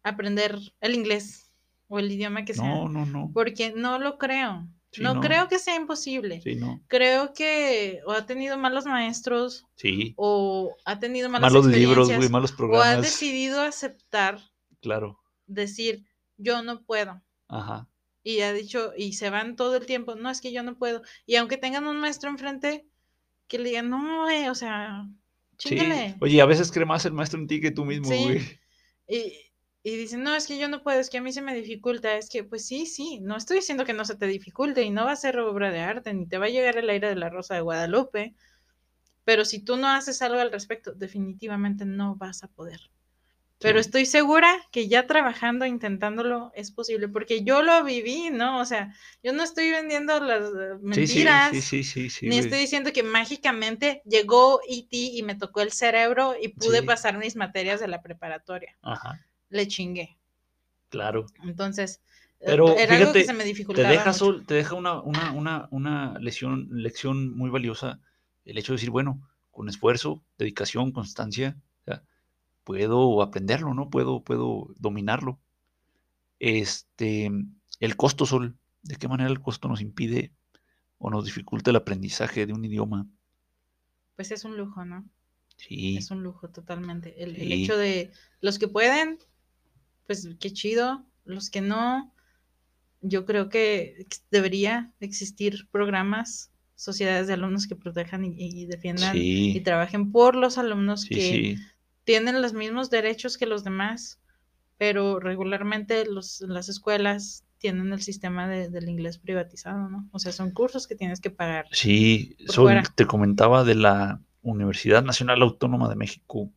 aprender el inglés o el idioma que sea, No, no, no. porque no lo creo. Sí, no, no. creo que sea imposible. Sí, no. Creo que o ha tenido malos maestros Sí. o ha tenido malas Malos libros, güey, malos o ha programas. decidido aceptar, Claro. decir, yo no puedo Ajá. y ha dicho, y se van todo el tiempo, no, es que yo no puedo. Y aunque tengan un maestro enfrente, que le digan, no, güey, o sea, Sí. chingale. Oye, a veces cree más el maestro en ti que tú mismo, Sí. güey. Y, y dicen, no, es que yo no puedo, es que a mí se me dificulta. Es que, pues sí, sí, no estoy diciendo que no se te dificulte y no va a ser obra de arte, ni te va a llegar el aire de la Rosa de Guadalupe. Pero si tú no haces algo al respecto, definitivamente no vas a poder. Pero Sí. estoy segura que ya trabajando, intentándolo, es posible, porque yo lo viví, ¿no? O sea, yo no estoy vendiendo las eh, mentiras, sí, sí, ni estoy diciendo que mágicamente llegó E.T. y me tocó el cerebro y pude pasar mis materias de la preparatoria. Ajá, Le chingué. claro. Entonces, Pero era algo que fíjate, se me Te dificultaba deja, mucho. sol- te deja una, una, una, una lesión, lección muy valiosa el hecho de decir, bueno, con esfuerzo, dedicación, constancia, o sea, puedo aprenderlo, ¿no? Puedo, puedo dominarlo. Este, el costo, Sol, ¿de qué manera el costo nos impide o nos dificulta el aprendizaje de un idioma? Pues es un lujo, ¿no? Sí, Es un lujo totalmente. El, hecho de los que pueden, pues qué chido. Los que no, yo creo que debería existir programas, sociedades de alumnos que protejan y, y defiendan y trabajen por los alumnos sí, que sí, tienen los mismos derechos que los demás, pero regularmente los, las escuelas tienen el sistema de- del inglés privatizado, ¿no? O sea, son cursos que tienes que pagar. sí. fuera. te comentaba de la Universidad Nacional Autónoma de México,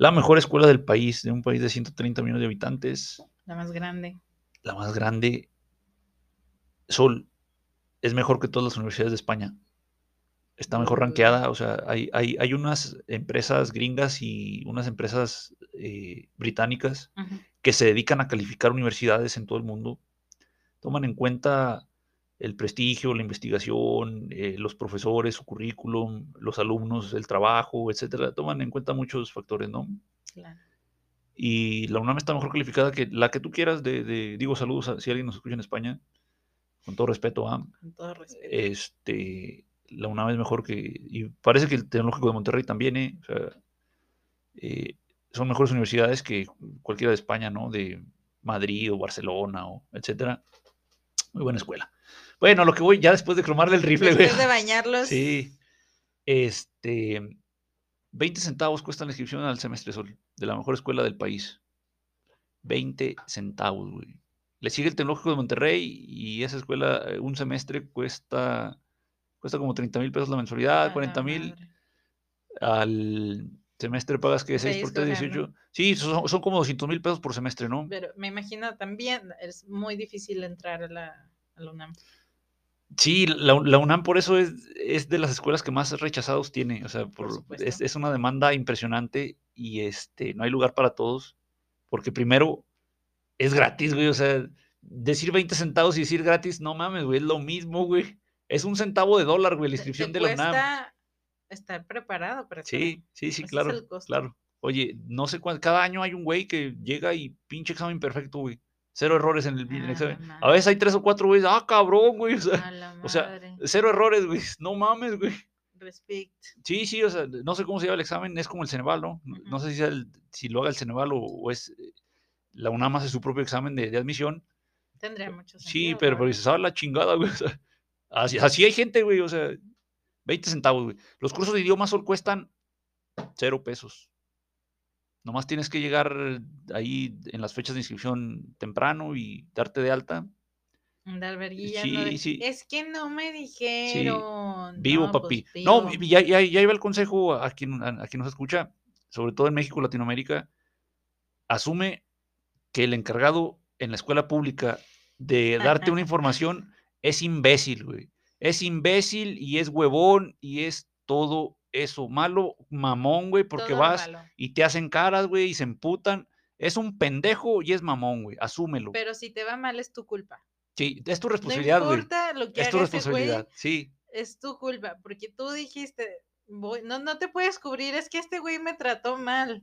la mejor escuela del país, de un país de 130 millones de habitantes, La más grande. la más grande. Sol, es mejor que todas las universidades de España. Está mejor Uy. rankeada, o sea, hay, hay, hay unas empresas gringas y unas empresas eh, británicas que se dedican a calificar universidades en todo el mundo. Toman en cuenta el prestigio, la investigación, eh, los profesores, su currículum, los alumnos, el trabajo, etcétera. Toman en cuenta muchos factores, ¿no? Claro. Y la UNAM está mejor calificada que la que tú quieras de, de- digo saludos a- si alguien nos escucha en España, con todo respeto a, Con todo respeto. este, la UNAM es mejor que, y parece que el Tecnológico de Monterrey también, ¿eh? O sea, eh, son mejores universidades que cualquiera de España, ¿no? De Madrid o Barcelona o etcétera. Muy buena escuela. Bueno, lo que voy, ya después de cromarle el rifle, güey. Después de bañarlos. Sí. Este, 20 centavos cuesta la inscripción al semestre sol de la mejor escuela del país. 20 centavos, güey. Le sigue el Tecnológico de Monterrey y esa escuela, eh, un semestre cuesta, cuesta como 30 mil pesos la mensualidad, la 40 mil. Al semestre pagas que 6 Seis por 3, coger, ¿no? 18. Sí, son, son como 200 mil pesos por semestre, ¿no? Pero me imagino también es muy difícil entrar a la, a la UNAM. Sí, la, la UNAM por eso es, es de las escuelas que más rechazados tiene. O sea, Por es, es una demanda impresionante y este, no hay lugar para todos. Porque primero es gratis, güey. O sea, decir 20 centavos y decir gratis, no mames, güey, es lo mismo, güey. Es un centavo de dólar, güey, la inscripción te de la UNAM. estar preparado para. Sí, sí, sí, Ese es claro, claro. Oye, no sé cuánto, cada año hay un güey que llega y pinche examen perfecto, güey. Cero errores en el, en el Ah, examen. A veces hay tres o cuatro güeyes, ah, cabrón, güey. O sea, A la o sea, madre. cero errores, güey. *laughs* No mames, güey. Respect. Sí, sí, o sea, no sé cómo se llama el examen, es como el Ceneval, ¿no? No- sé si, el- si lo haga el Ceneval o, o es eh, la UNAM hace su propio examen de, de admisión. Tendría mucho sentido. Sí, pero, pero verdad. dices, ¿sabes la chingada, güey? O sea, así, así hay gente, güey, o sea, 20 centavos, güey. Los cursos de idioma solo cuestan cero pesos. Nomás tienes que llegar ahí en las fechas de inscripción temprano y darte de alta. De alberguilla, Sí, no de- sí. Es que no me dijeron. Vivo, No, pues, papi. no, vivo. ya, ya, ya iba el consejo a quien, a, a quien nos escucha, sobre todo en México, Latinoamérica. Asume que el encargado en la escuela pública de darte una *laughs* información es imbécil, güey. Es imbécil y es huevón y es todo eso. Malo, mamón, güey, porque Todo vas malo. y te hacen caras, güey, y se emputan. Es un pendejo y es mamón, güey. Asúmelo. Pero si te va mal es tu culpa. Sí, es tu No responsabilidad, güey. importa lo que Es tu güey, responsabilidad. Sí, es tu culpa, porque tú dijiste, voy, no, no te puedes cubrir, es que este güey me trató mal.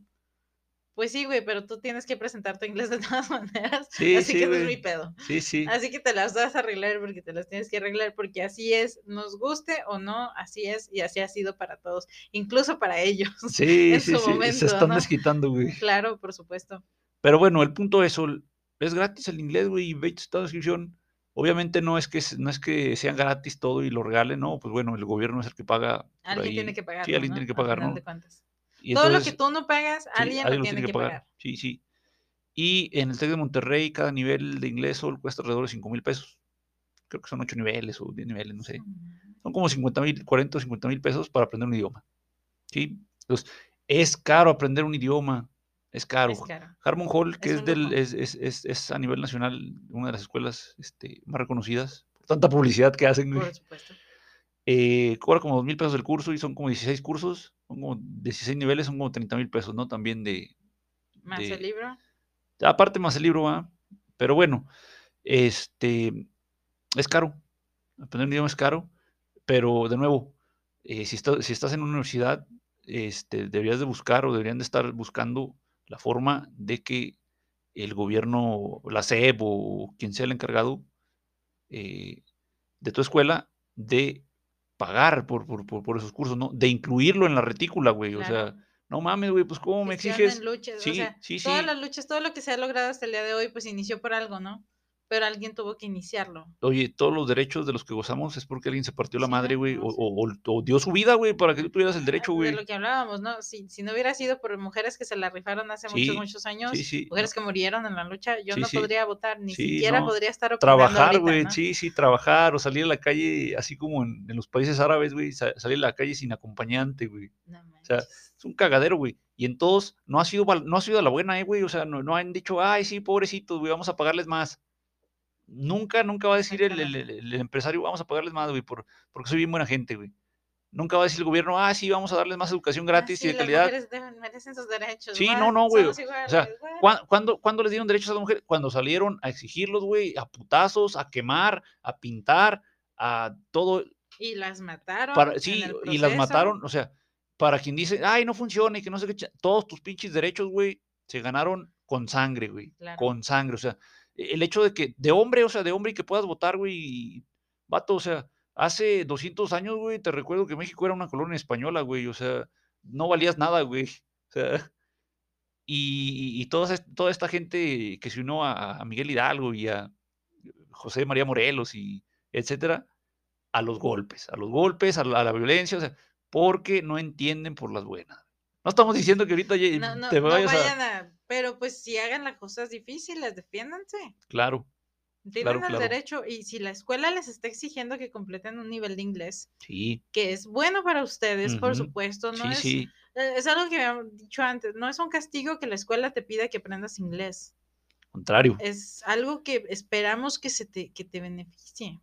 Pues sí, güey, pero tú tienes que presentar tu inglés de *laughs* todas maneras, Sí, así sí, que no es mi pedo. sí, sí. Así que te las vas a arreglar porque te las tienes que arreglar, porque así es, nos guste o no, así es y así ha sido para todos, incluso para ellos. *laughs* Sí, en sí, su sí. momento, se están ¿no? desquitando, güey. Claro, por supuesto. Pero bueno, el punto es, es gratis el inglés, güey, y ve esta descripción. Obviamente no es que no es que sean gratis todo y lo regalen, no, pues bueno, el gobierno es el que paga. Alguien ahí. tiene que pagar. Sí, alguien tiene que pagar, ¿no? De Y Todo lo que tú no pagas, sí, alguien, lo tiene que pagar. Sí, sí. Y en el TEC de Monterrey, cada nivel de inglés Sol cuesta alrededor de 5 mil pesos. Creo que son 8 niveles o 10 niveles, no sé. Son como 50 mil, 40 o 50 mil pesos para aprender un idioma. ¿Sí? Entonces, es caro aprender un idioma. Es caro. Es caro. Harmon Hall, que Es es, del, es, es, es, es a nivel nacional una de las escuelas este, más reconocidas. Por tanta publicidad que hacen. Por supuesto. Eh, cobra como 2 mil pesos el curso y son como 16 cursos. Son como 16 niveles, son como 30 mil pesos, ¿no? También de. Más de- el libro. Aparte más el libro, ¿va? Pero bueno, este. Es caro. Aprender un idioma es caro. Pero de nuevo, eh, si, está- si estás en una universidad, este, deberías de buscar o deberían de estar buscando la forma de que el gobierno, la SEP o quien sea el encargado eh, de tu escuela, de pagar por, por, por- por esos cursos, ¿no? De incluirlo en la retícula, güey. O sea, no mames, güey, pues ¿cómo me exiges? luchas, Sí, o sea, sí, todas sí. las luchas, todo lo que se ha logrado hasta el día de hoy, pues inició por algo, ¿no? Pero alguien tuvo que iniciarlo. Oye, todos los derechos de los que gozamos es porque alguien se partió la Sí, madre, güey, no, o, sí. o- o- o dio su vida, güey, para que tú tuvieras el derecho, Ah, güey. De lo que hablábamos, ¿no? Si, si no hubiera sido por mujeres que se la rifaron hace muchos, Sí, muchos años, mujeres que murieron en la lucha, yo no podría votar, ni siquiera no. podría estar Trabajar, güey, ¿no? sí, sí, trabajar o salir a la calle, así como en, en los países árabes, güey, sa- salir a la calle sin acompañante, güey. No sea. Es un cagadero, güey. Y en todos no ha sido, no ha sido a la buena, eh, güey. O sea, no, no han dicho, ay, sí, pobrecitos, güey, vamos a pagarles más. Nunca, nunca va a decir el, empresario, vamos a pagarles más, güey, por, porque soy bien buena gente, güey. Nunca va a decir el gobierno, ah, sí, vamos a darles más educación Ah, gratis sí, y de las calidad. mujeres deben- merecen sus derechos. Sí, no, no, güey. O sea, ¿Cuándo, cuándo les dieron derechos a las mujeres? Cuando salieron a exigirlos, güey, a putazos, a quemar, a pintar, a todo. Y las mataron. Para, sí, y las mataron. O sea, para quien dice, ay, no funciona y que no sé qué, cha-", todos tus pinches derechos, güey, se ganaron con sangre, güey. Claro. Con sangre. O sea, el hecho de que, de hombre, o sea, de hombre y que puedas votar, güey, y, vato, o sea, hace 200 años, güey, te recuerdo que México era una colonia española, güey, o sea, no valías nada, güey. *laughs* O sea, y, y toda, es- toda esta gente que se unió a, a Miguel Hidalgo y a José María Morelos y etcétera, a los golpes, a los golpes, a la, a la violencia, o sea, porque no entienden por las buenas. No estamos diciendo que ahorita No, no, te no vayas vayan a... a... Pero pues si hagan las cosas difíciles, defiéndanse. Claro, Tienen Claro, el claro. derecho y si la escuela les está exigiendo que completen un nivel de inglés, sí, que es bueno para ustedes, por supuesto, no sí, es, sí, eh, es algo que habíamos dicho antes, no es un castigo que la escuela te pida que aprendas inglés, contrario. es algo que esperamos que, se te, que te beneficie,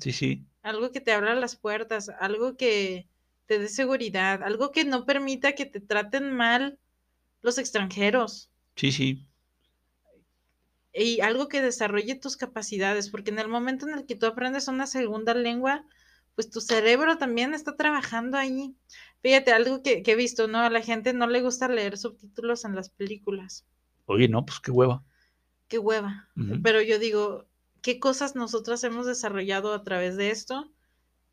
sí, sí, algo que te abra las puertas, algo que te dé seguridad, algo que no permita que te traten mal los extranjeros. Sí, sí, y algo que desarrolle tus capacidades, porque en el momento en el que tú aprendes una segunda lengua, pues tu cerebro también está trabajando ahí. Fíjate, algo que, que he visto, ¿no? A la gente no le gusta leer subtítulos en las películas. Oye, no, pues qué hueva. Qué hueva. Pero yo digo, ¿qué cosas nosotras hemos desarrollado a través de esto?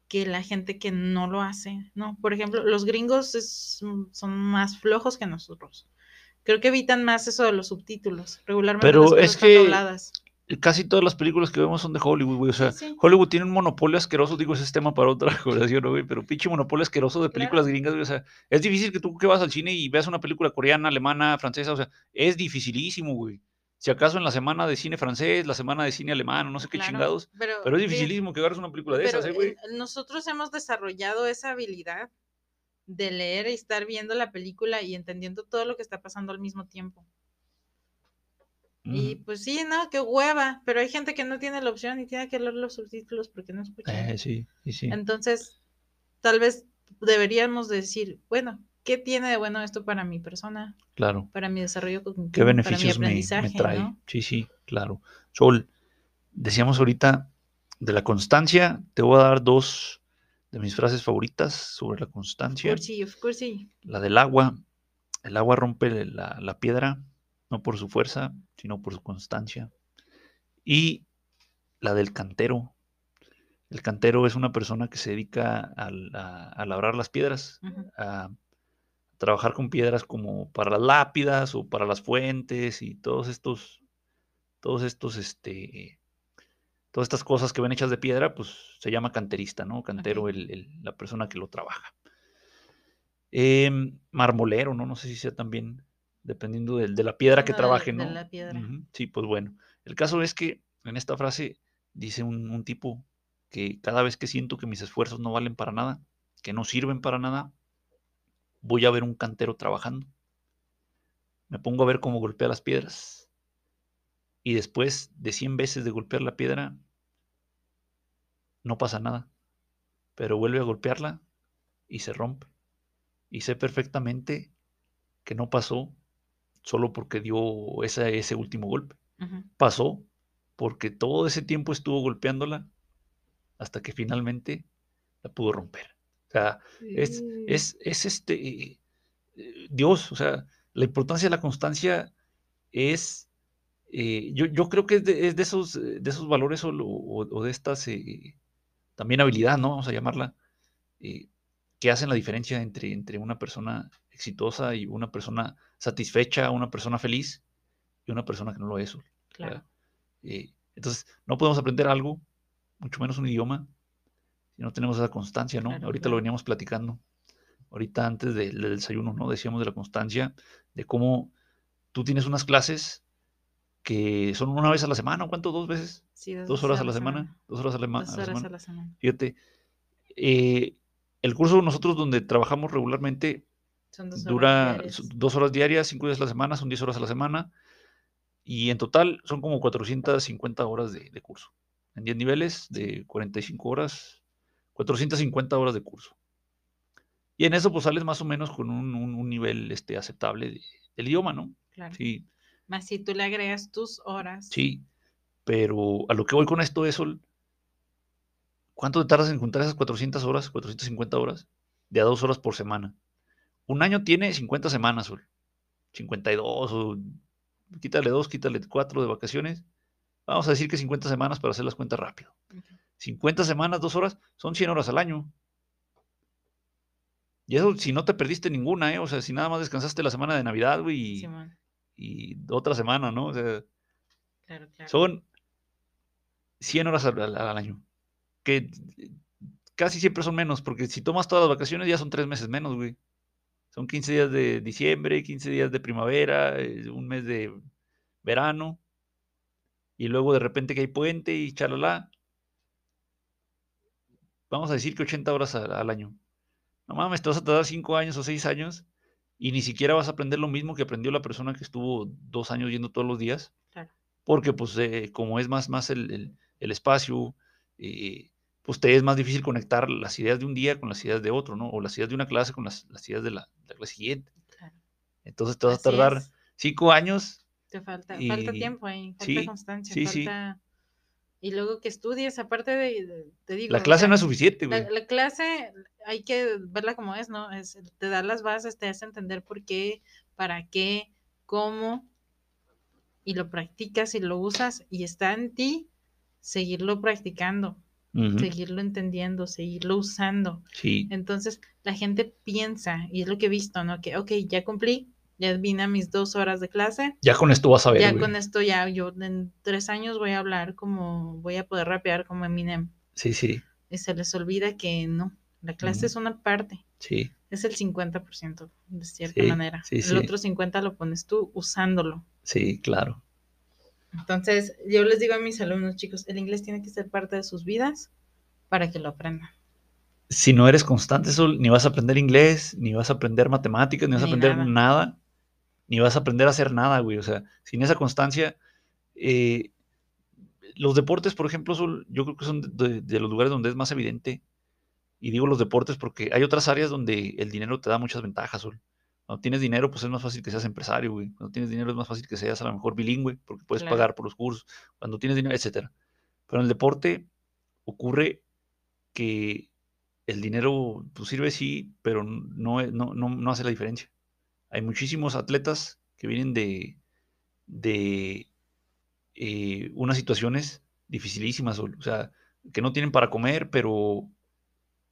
que la gente que no lo hace, ¿no? Por ejemplo, los gringos es- son más flojos que nosotros. Creo que evitan más eso de los subtítulos. Regularmente Pero las cosas es están que- dobladas. Casi todas las películas que vemos son de Hollywood, güey. O sea, Sí. Hollywood tiene un monopolio asqueroso, digo, ese es tema para otra *laughs* conversación, ¿no, güey? Pero pinche monopolio asqueroso de películas gringas, güey. O sea, es difícil que tú que vas al cine y veas una película coreana, alemana, francesa, o sea, es dificilísimo, güey. Si acaso en la semana de cine francés, la semana de cine alemán, no sé qué Claro, chingados, Pero, pero es dificilísimo que agarres una película de esas, ¿eh, güey? eh, nosotros hemos desarrollado esa habilidad de leer y estar viendo la película y entendiendo todo lo que está pasando al mismo tiempo. Y pues sí, no, qué hueva, pero hay gente que no tiene la opción y tiene que leer los subtítulos porque no escucha. Eh, sí, sí, sí. Entonces, tal vez deberíamos decir, bueno, ¿qué tiene de bueno esto para mi persona, Claro. para mi desarrollo cognitivo, ¿Qué para mi beneficios me, me trae? ¿no? Sí, sí, claro. Sol, decíamos ahorita de la constancia, te voy a dar dos de mis frases favoritas sobre la constancia. Of course, sí. La del agua. El agua rompe la, la piedra, no por su fuerza, sino por su constancia. Y la del cantero. El cantero es una persona que se dedica a, la- a labrar las piedras, a trabajar con piedras como para las lápidas o para las fuentes y todos estos, todos estos, este, todas estas cosas que ven hechas de piedra, pues se llama canterista, ¿no? Cantero, el- el- la persona que lo trabaja. Em, marmolero, ¿no? No sé si sea también, dependiendo del- de, la piedra que No, de- trabaje, de ¿no? la piedra. Sí, pues bueno. El caso es que en esta frase dice un, un tipo que cada vez que siento que mis esfuerzos no valen para nada, que no sirven para nada, voy a ver un cantero trabajando. Me pongo a ver cómo golpea las piedras. Y después de 100 veces de golpear la piedra, no pasa nada. Pero vuelve a golpearla y se rompe. Y sé perfectamente que no pasó solo porque dio esa- ese último golpe. Pasó porque todo ese tiempo estuvo golpeándola hasta que finalmente la pudo romper. O sea, es, es, es este eh, Dios, o sea, la importancia de la constancia es, eh, yo, yo creo que es de, es de esos, eh, de esos valores o, o- o de estas, eh, también habilidad, ¿no? Vamos a llamarla, eh, que hacen la diferencia entre, entre una persona exitosa y una persona satisfecha, una persona feliz y una persona que no lo es. Claro. entonces, no podemos aprender algo, mucho menos un idioma, si no tenemos esa constancia, ¿no? Claro, Ahorita claro. lo veníamos platicando. Ahorita antes del, del desayuno, ¿no? Decíamos de la constancia, de cómo tú tienes unas clases que son una vez a la semana, ¿o ¿cuánto? ¿Dos veces? Sí, ¿Dos veces horas a la semana? ¿Dos horas a la, Dos a la horas semana? a la semana. Fíjate, eh, el curso nosotros donde trabajamos regularmente Son dos dura dos horas diarias, cinco días a la semana, son 10 horas a la semana. Y en total son como 450 horas de, de curso. En 10 niveles de 45 horas, 450 horas de curso. Y en eso pues sales más o menos con un, un- un nivel este, aceptable de- del idioma, ¿no? Claro. Sí, Más si tú le agregas tus horas. sí. Pero a lo que voy con esto es, ¿cuánto te tardas en juntar esas 400 horas, 450 horas? De a dos horas por semana. Un año tiene 50 semanas, Sol. 52 o quítale dos, quítale cuatro de vacaciones. Vamos a decir que 50 semanas para hacer las cuentas rápido. Ok. 50 semanas, dos horas, son 100 horas al año. Y eso si no te perdiste ninguna, ¿eh? O sea, si nada más descansaste la semana de Navidad, güey, y. y otra semana, ¿no? O sea, Claro, claro. son 100 horas al, al- al año. Que casi siempre son menos, porque si tomas todas las vacaciones ya son tres meses menos, güey. Son 15 días de diciembre, 15 días de primavera, eh, un mes de verano. Y luego de repente que hay puente y chalala. Vamos a decir que 80 horas al, al año. No mames, te vas a tardar 5 años o 6 años y ni siquiera vas a aprender lo mismo que aprendió la persona que estuvo dos años yendo todos los días. Claro. Porque pues eh, como es más, más el, el- el espacio, eh, pues te es más difícil conectar las ideas de un día con las ideas de otro, ¿no? O las ideas de una clase con las, las ideas de la, de la clase siguiente. claro. Entonces te vas a tardar es. 5 años. Te falta, falta tiempo ahí, falta sí, constancia, sí, sí. Y luego que estudies, aparte de, te digo... La o clase sea, no es suficiente, güey. La, la clase hay que verla como es, ¿no? Es, te da las bases, te hace entender por qué, para qué, cómo, y lo practicas y lo usas, y está en ti seguirlo practicando. Seguirlo entendiendo, seguirlo usando. Sí, Entonces la gente piensa, y es lo que he visto, ¿no? Que, ok, ya cumplí, ya vine a mis dos horas de clase, ya con esto vas a ver, ya güey. con esto ya yo en tres años voy a hablar como, voy a poder rapear como Eminem. Sí, sí, Y se les olvida que no, la clase es una parte, sí, es el 50% de cierta Sí, manera. sí, el sí. otro 50% lo pones tú usándolo. sí, claro. Entonces, yo les digo a mis alumnos, chicos, el inglés tiene que ser parte de sus vidas para que lo aprendan. Si no eres constante, Sol, ni vas a aprender inglés, ni vas a aprender matemáticas, ni vas a aprender nada. nada. Ni vas a aprender a hacer nada, güey. O sea, sin esa constancia, eh, los deportes, por ejemplo, Sol, yo creo que son de, de los lugares donde es más evidente. Y digo los deportes porque hay otras áreas donde el dinero te da muchas ventajas, Sol. Cuando tienes dinero, pues es más fácil que seas empresario, güey. Cuando tienes dinero es más fácil que seas a lo mejor bilingüe, porque puedes Claro. pagar por los cursos. Cuando tienes dinero, etcétera. Pero en el deporte ocurre que el dinero pues, sirve sí, pero no, no, no, no hace la diferencia. Hay muchísimos atletas que vienen de, de eh, unas situaciones dificilísimas, Sol. o sea, que no tienen para comer, pero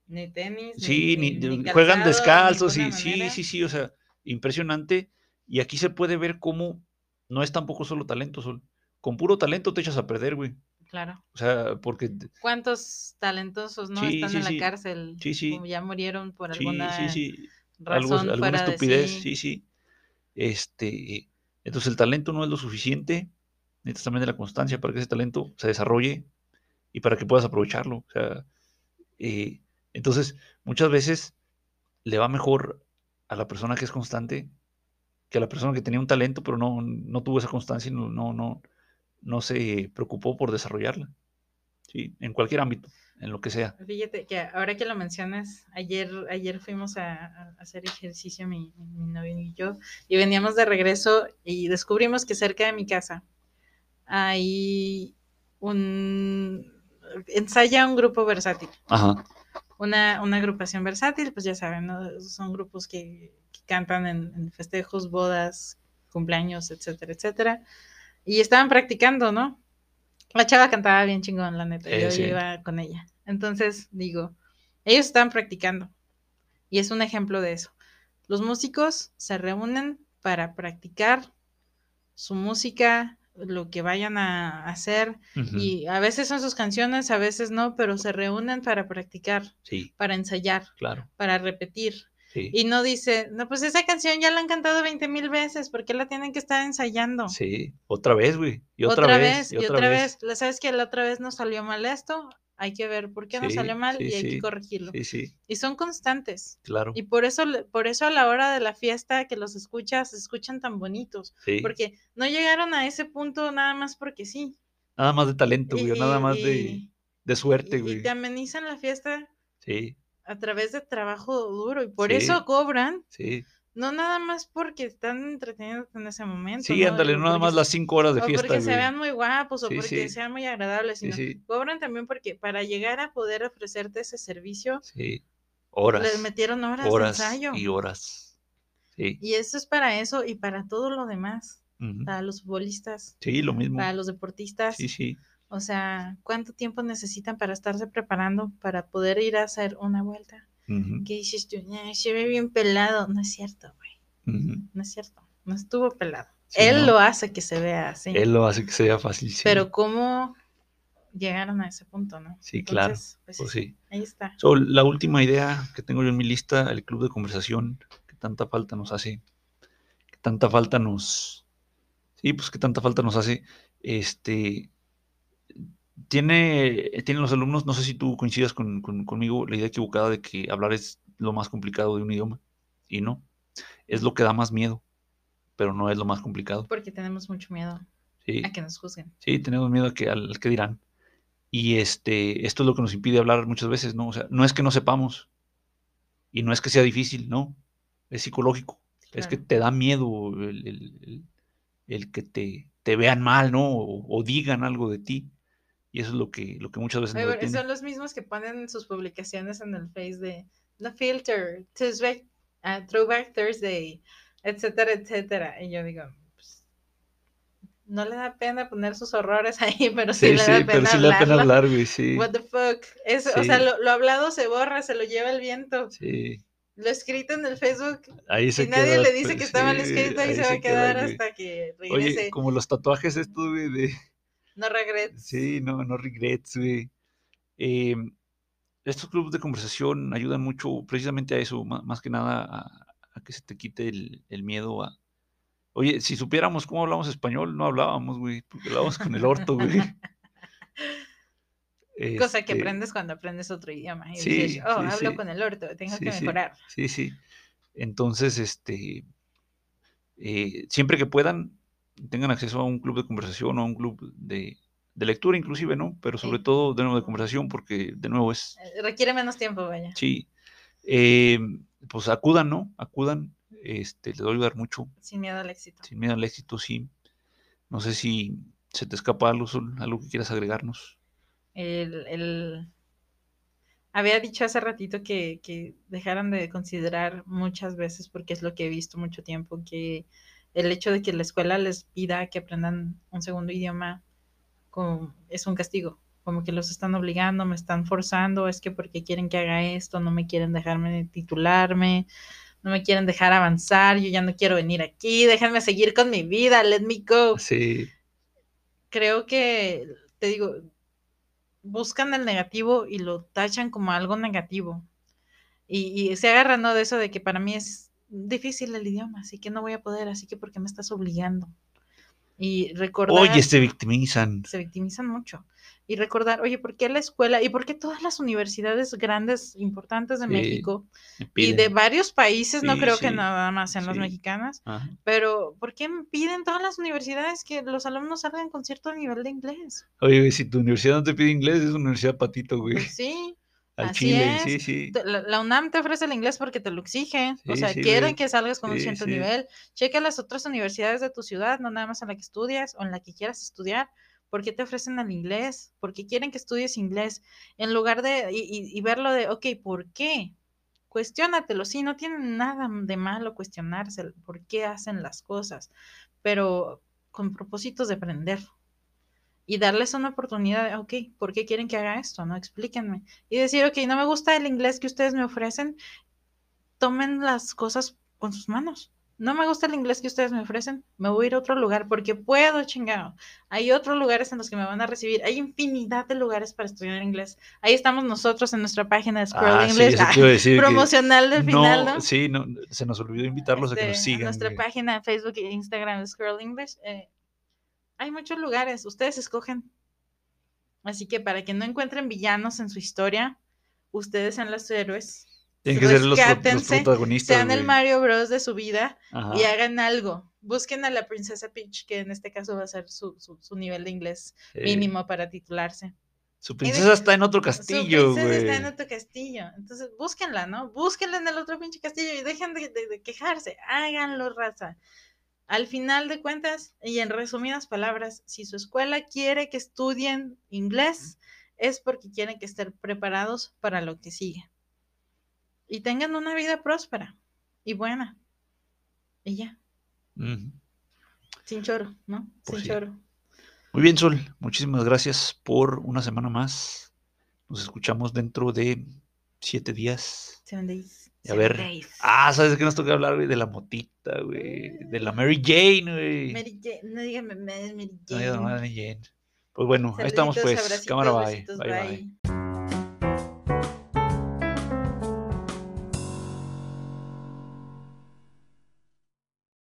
Ni tenis, Sí, ni, ni juegan calzado, de descalzos sí, sí, sí, o sea, impresionante. Y aquí se puede ver cómo no es tampoco solo talento, Sol. Con puro talento te echas a perder, güey. Claro. O sea, porque ¿Cuántos talentosos no Sí, están sí, en la sí. cárcel? Sí, sí. Como ya murieron por sí, alguna sí, sí, algo, alguna estupidez, sí. sí, sí. Este, entonces el talento no es lo suficiente. Necesitas también de la constancia para que ese talento se desarrolle y para que puedas aprovecharlo. O sea, eh, entonces muchas veces le va mejor a la persona que es constante que a la persona que tenía un talento pero no, no tuvo esa constancia y no, no, no, no se preocupó por desarrollarla. Sí, en cualquier ámbito, en lo que sea. Fíjate que ahora que lo mencionas, ayer, ayer fuimos a, a hacer ejercicio mi, mi, mi novio y yo, y veníamos de regreso y descubrimos que cerca de mi casa hay un ensaya un grupo versátil. Ajá. Una, una agrupación versátil, pues ya saben, ¿no? son grupos que, que cantan en, en, festejos, bodas, cumpleaños, etcétera, etcétera. Y estaban practicando, ¿no? La chava cantaba bien chingón, la neta. Eh, yo sí. iba con ella. Entonces, digo, ellos estaban practicando. Y es un ejemplo de eso. Los músicos se reúnen para practicar su música, lo que vayan a hacer. Uh -huh. Y a veces son sus canciones, a veces no, pero se reúnen para practicar, Sí, para ensayar, claro. para repetir. Sí. Y no dice, no, pues esa canción ya la han cantado 20 mil veces, ¿por qué la tienen que estar ensayando? Sí, otra vez, güey. Y otra, otra vez, vez, y otra vez. vez. ¿Sabes que la otra vez nos salió mal esto? Hay que ver por qué Sí, nos salió mal sí, y hay que corregirlo. Sí, sí, Y son constantes. claro. Y por eso, por eso a la hora de la fiesta que los escuchas, se escuchan tan bonitos. Sí. Porque no llegaron a ese punto nada más porque sí. Nada más de talento, güey. Y- Nada más de, de suerte, y, güey. y te amenizan la fiesta Sí, a través de trabajo duro. Y por Sí. eso cobran, sí. no nada más porque están entreteniéndote en ese momento. Sí, ¿no? ándale, no nada más las cinco horas de o fiesta, porque se güey. vean muy guapos o Sí, porque sí. sean muy agradables, sino cobran también porque para llegar a poder ofrecerte ese servicio. Horas. les metieron horas, horas de ensayo. y horas. Y eso es para eso y para todo lo demás, ujú. para los futbolistas, Sí, lo mismo. para los deportistas. Sí, sí. O sea, ¿cuánto tiempo necesitan para estarse preparando para poder ir a hacer una vuelta? ujú, ¿Qué dices tú? "Ay, se ve bien pelado. No es cierto, güey. No es cierto. No estuvo pelado. Sí, Él no. lo hace que se vea así. Él lo hace que sea fácil. Sí. Pero ¿cómo llegaron a ese punto, no? Sí, claro. Pues, Pues sí. ahí está. So, la última idea que tengo yo en mi lista, el club de conversación, que tanta falta nos hace, que tanta falta nos, sí, pues que tanta falta nos hace, este, tiene, tienen los alumnos, no sé si tú coincidas con, con- conmigo, la idea equivocada de que hablar es lo más complicado de un idioma, y no, es lo que da más miedo, pero no es lo más complicado, Porque tenemos mucho miedo sí. a que nos juzguen. Sí, tenemos miedo a que, al, que dirán. Y este, esto es lo que nos impide hablar muchas veces, ¿no? O sea, no es que no sepamos y no es que sea difícil, no. Es psicológico. Es que te da miedo el, el- el- el que te, te vean mal, ¿no? O, o digan algo de ti. Y eso es lo que, lo que muchas veces nos son los mismos que ponen sus publicaciones en el Face de No Filter, Tuesday, ah, Throwback Thursday, etcétera, etcétera. Y yo digo, pues, no le da pena poner sus horrores *laughs* ahí, pero sí, Sí, le sí, da pero pena sí le da pena hablar, güey, sí. What the fuck. Es, O Sí. sea, lo, lo hablado se borra, se lo lleva el viento. Sí, Lo escrito en el Facebook, ahí se si nadie le dice que está mal sí, escrito, ahí, se va a queda, quedar hasta que regrese. Oye, como los tatuajes estos, güey, de... No regrets. Sí, no, no regrets, güey. Eh, estos clubes de conversación ayudan mucho precisamente a eso, más, que nada a, a que se te quite el, el miedo a... Oye, si supiéramos cómo hablamos español, no hablábamos, güey, porque hablábamos con el orto, güey. *laughs* Cosa que Este, aprendes cuando aprendes otro idioma. Y sí, dices, oh, sí, hablo sí. con el orto, tengo que mejorar. Sí, sí. Entonces, este, eh, siempre que puedan, tengan acceso a un club de conversación o a un club de, de lectura inclusive, ¿no? Pero sobre Sí. todo, de nuevo, de conversación, porque de nuevo es, Eh, Requiere menos tiempo, vaya. sí, eh, pues acudan, ¿no? Acudan, este, les va a ayudar mucho, Sin miedo al éxito. sin miedo al éxito, sí. No sé si se te escapa algo, algo que quieras agregarnos. El, el- Había dicho hace ratito que, que dejaran de considerar muchas veces, porque es lo que he visto mucho tiempo, que el hecho de que la escuela les pida que aprendan un segundo idioma como, es un castigo, como que los están obligando, me están forzando, es que porque quieren que haga esto, no me quieren dejarme titularme, no me quieren dejar avanzar, yo ya no quiero venir aquí, déjenme seguir con mi vida, let me go Sí, creo que, te digo, buscan el negativo y lo tachan como algo negativo. Y, y se agarran ¿no? de eso de que para mí es difícil el idioma, así que no voy a poder, así que ¿por qué me estás obligando? Y recordar, oye, se victimizan. se victimizan mucho. Y recordar, oye, ¿por qué la escuela y por qué todas las universidades grandes, importantes de Sí, México y de varios países, no Sí, creo que nada más en las mexicanas, Ajá. pero ¿por qué piden todas las universidades que los alumnos salgan con cierto nivel de inglés? Oye, si tu universidad no te pide inglés, es una universidad patito, güey. Pues sí, Al así chile, es. sí, sí. te- la, la UNAM te ofrece el inglés porque te lo exige. o sea, sí, quieren que salgas con un cierto nivel. Checa las otras universidades de tu ciudad, no nada más en la que estudias o en la que quieras estudiar. ¿Por qué te ofrecen el inglés? Porque quieren que estudies inglés. En lugar de, y, y- y verlo de, ok, ¿por qué? Cuestiónatelo, sí, no tiene nada de malo cuestionarse el por qué hacen las cosas, pero con propósitos de aprender y darles una oportunidad de, ok, ¿por qué quieren que haga esto? No, explíquenme. Y decir, ok, no me gusta el inglés que ustedes me ofrecen, tomen las cosas con sus manos. No me gusta el inglés que ustedes me ofrecen, me voy a ir a otro lugar porque puedo, chingado. Hay otros lugares en los que me van a recibir. Hay infinidad de lugares para estudiar inglés. Ahí estamos nosotros en nuestra página de Scroll Ah, sí, English. eso Ah, *laughs* promocional del final, ¿no? Sí, no, se nos olvidó invitarlos a que nos Este, sigan. nuestra güey. página de Facebook e Instagram, Scroll English. eh, hay muchos lugares, ustedes escogen. Así que para que no encuentren villanos en su historia, ustedes sean los héroes. Tienen que ser los, protagonistas. Sean el. Mario Bros de su vida Ajá. y hagan algo. Busquen a la princesa Peach, que en este caso va a ser su, su- su nivel de inglés Eh, mínimo para titularse. Su princesa está en otro castillo, Su princesa está en otro castillo. Entonces, búsquenla, ¿no? Búsquenla en el otro pinche castillo y dejen de, de- de quejarse. Háganlo, raza. Al final de cuentas, y en resumidas palabras, si su escuela quiere que estudien inglés, es porque quieren que estén preparados para lo que sigue. Y tengan una vida próspera y buena. Y ya, sin choro, ¿no? Pues sin sí. choro. Muy bien, Sol. Muchísimas gracias por una semana más. Nos escuchamos dentro de siete días. Seven days. Y a ver. days. Ah, ¿sabes qué nos toca hablar, güey? De la motita, güey. De la Mary Jane, güey. Mary Jane, no díganme Mary No, ya no, Jane. Mary Jane. Pues bueno, ahí estamos, pues. Cámara, bye. Bye, bye. bye.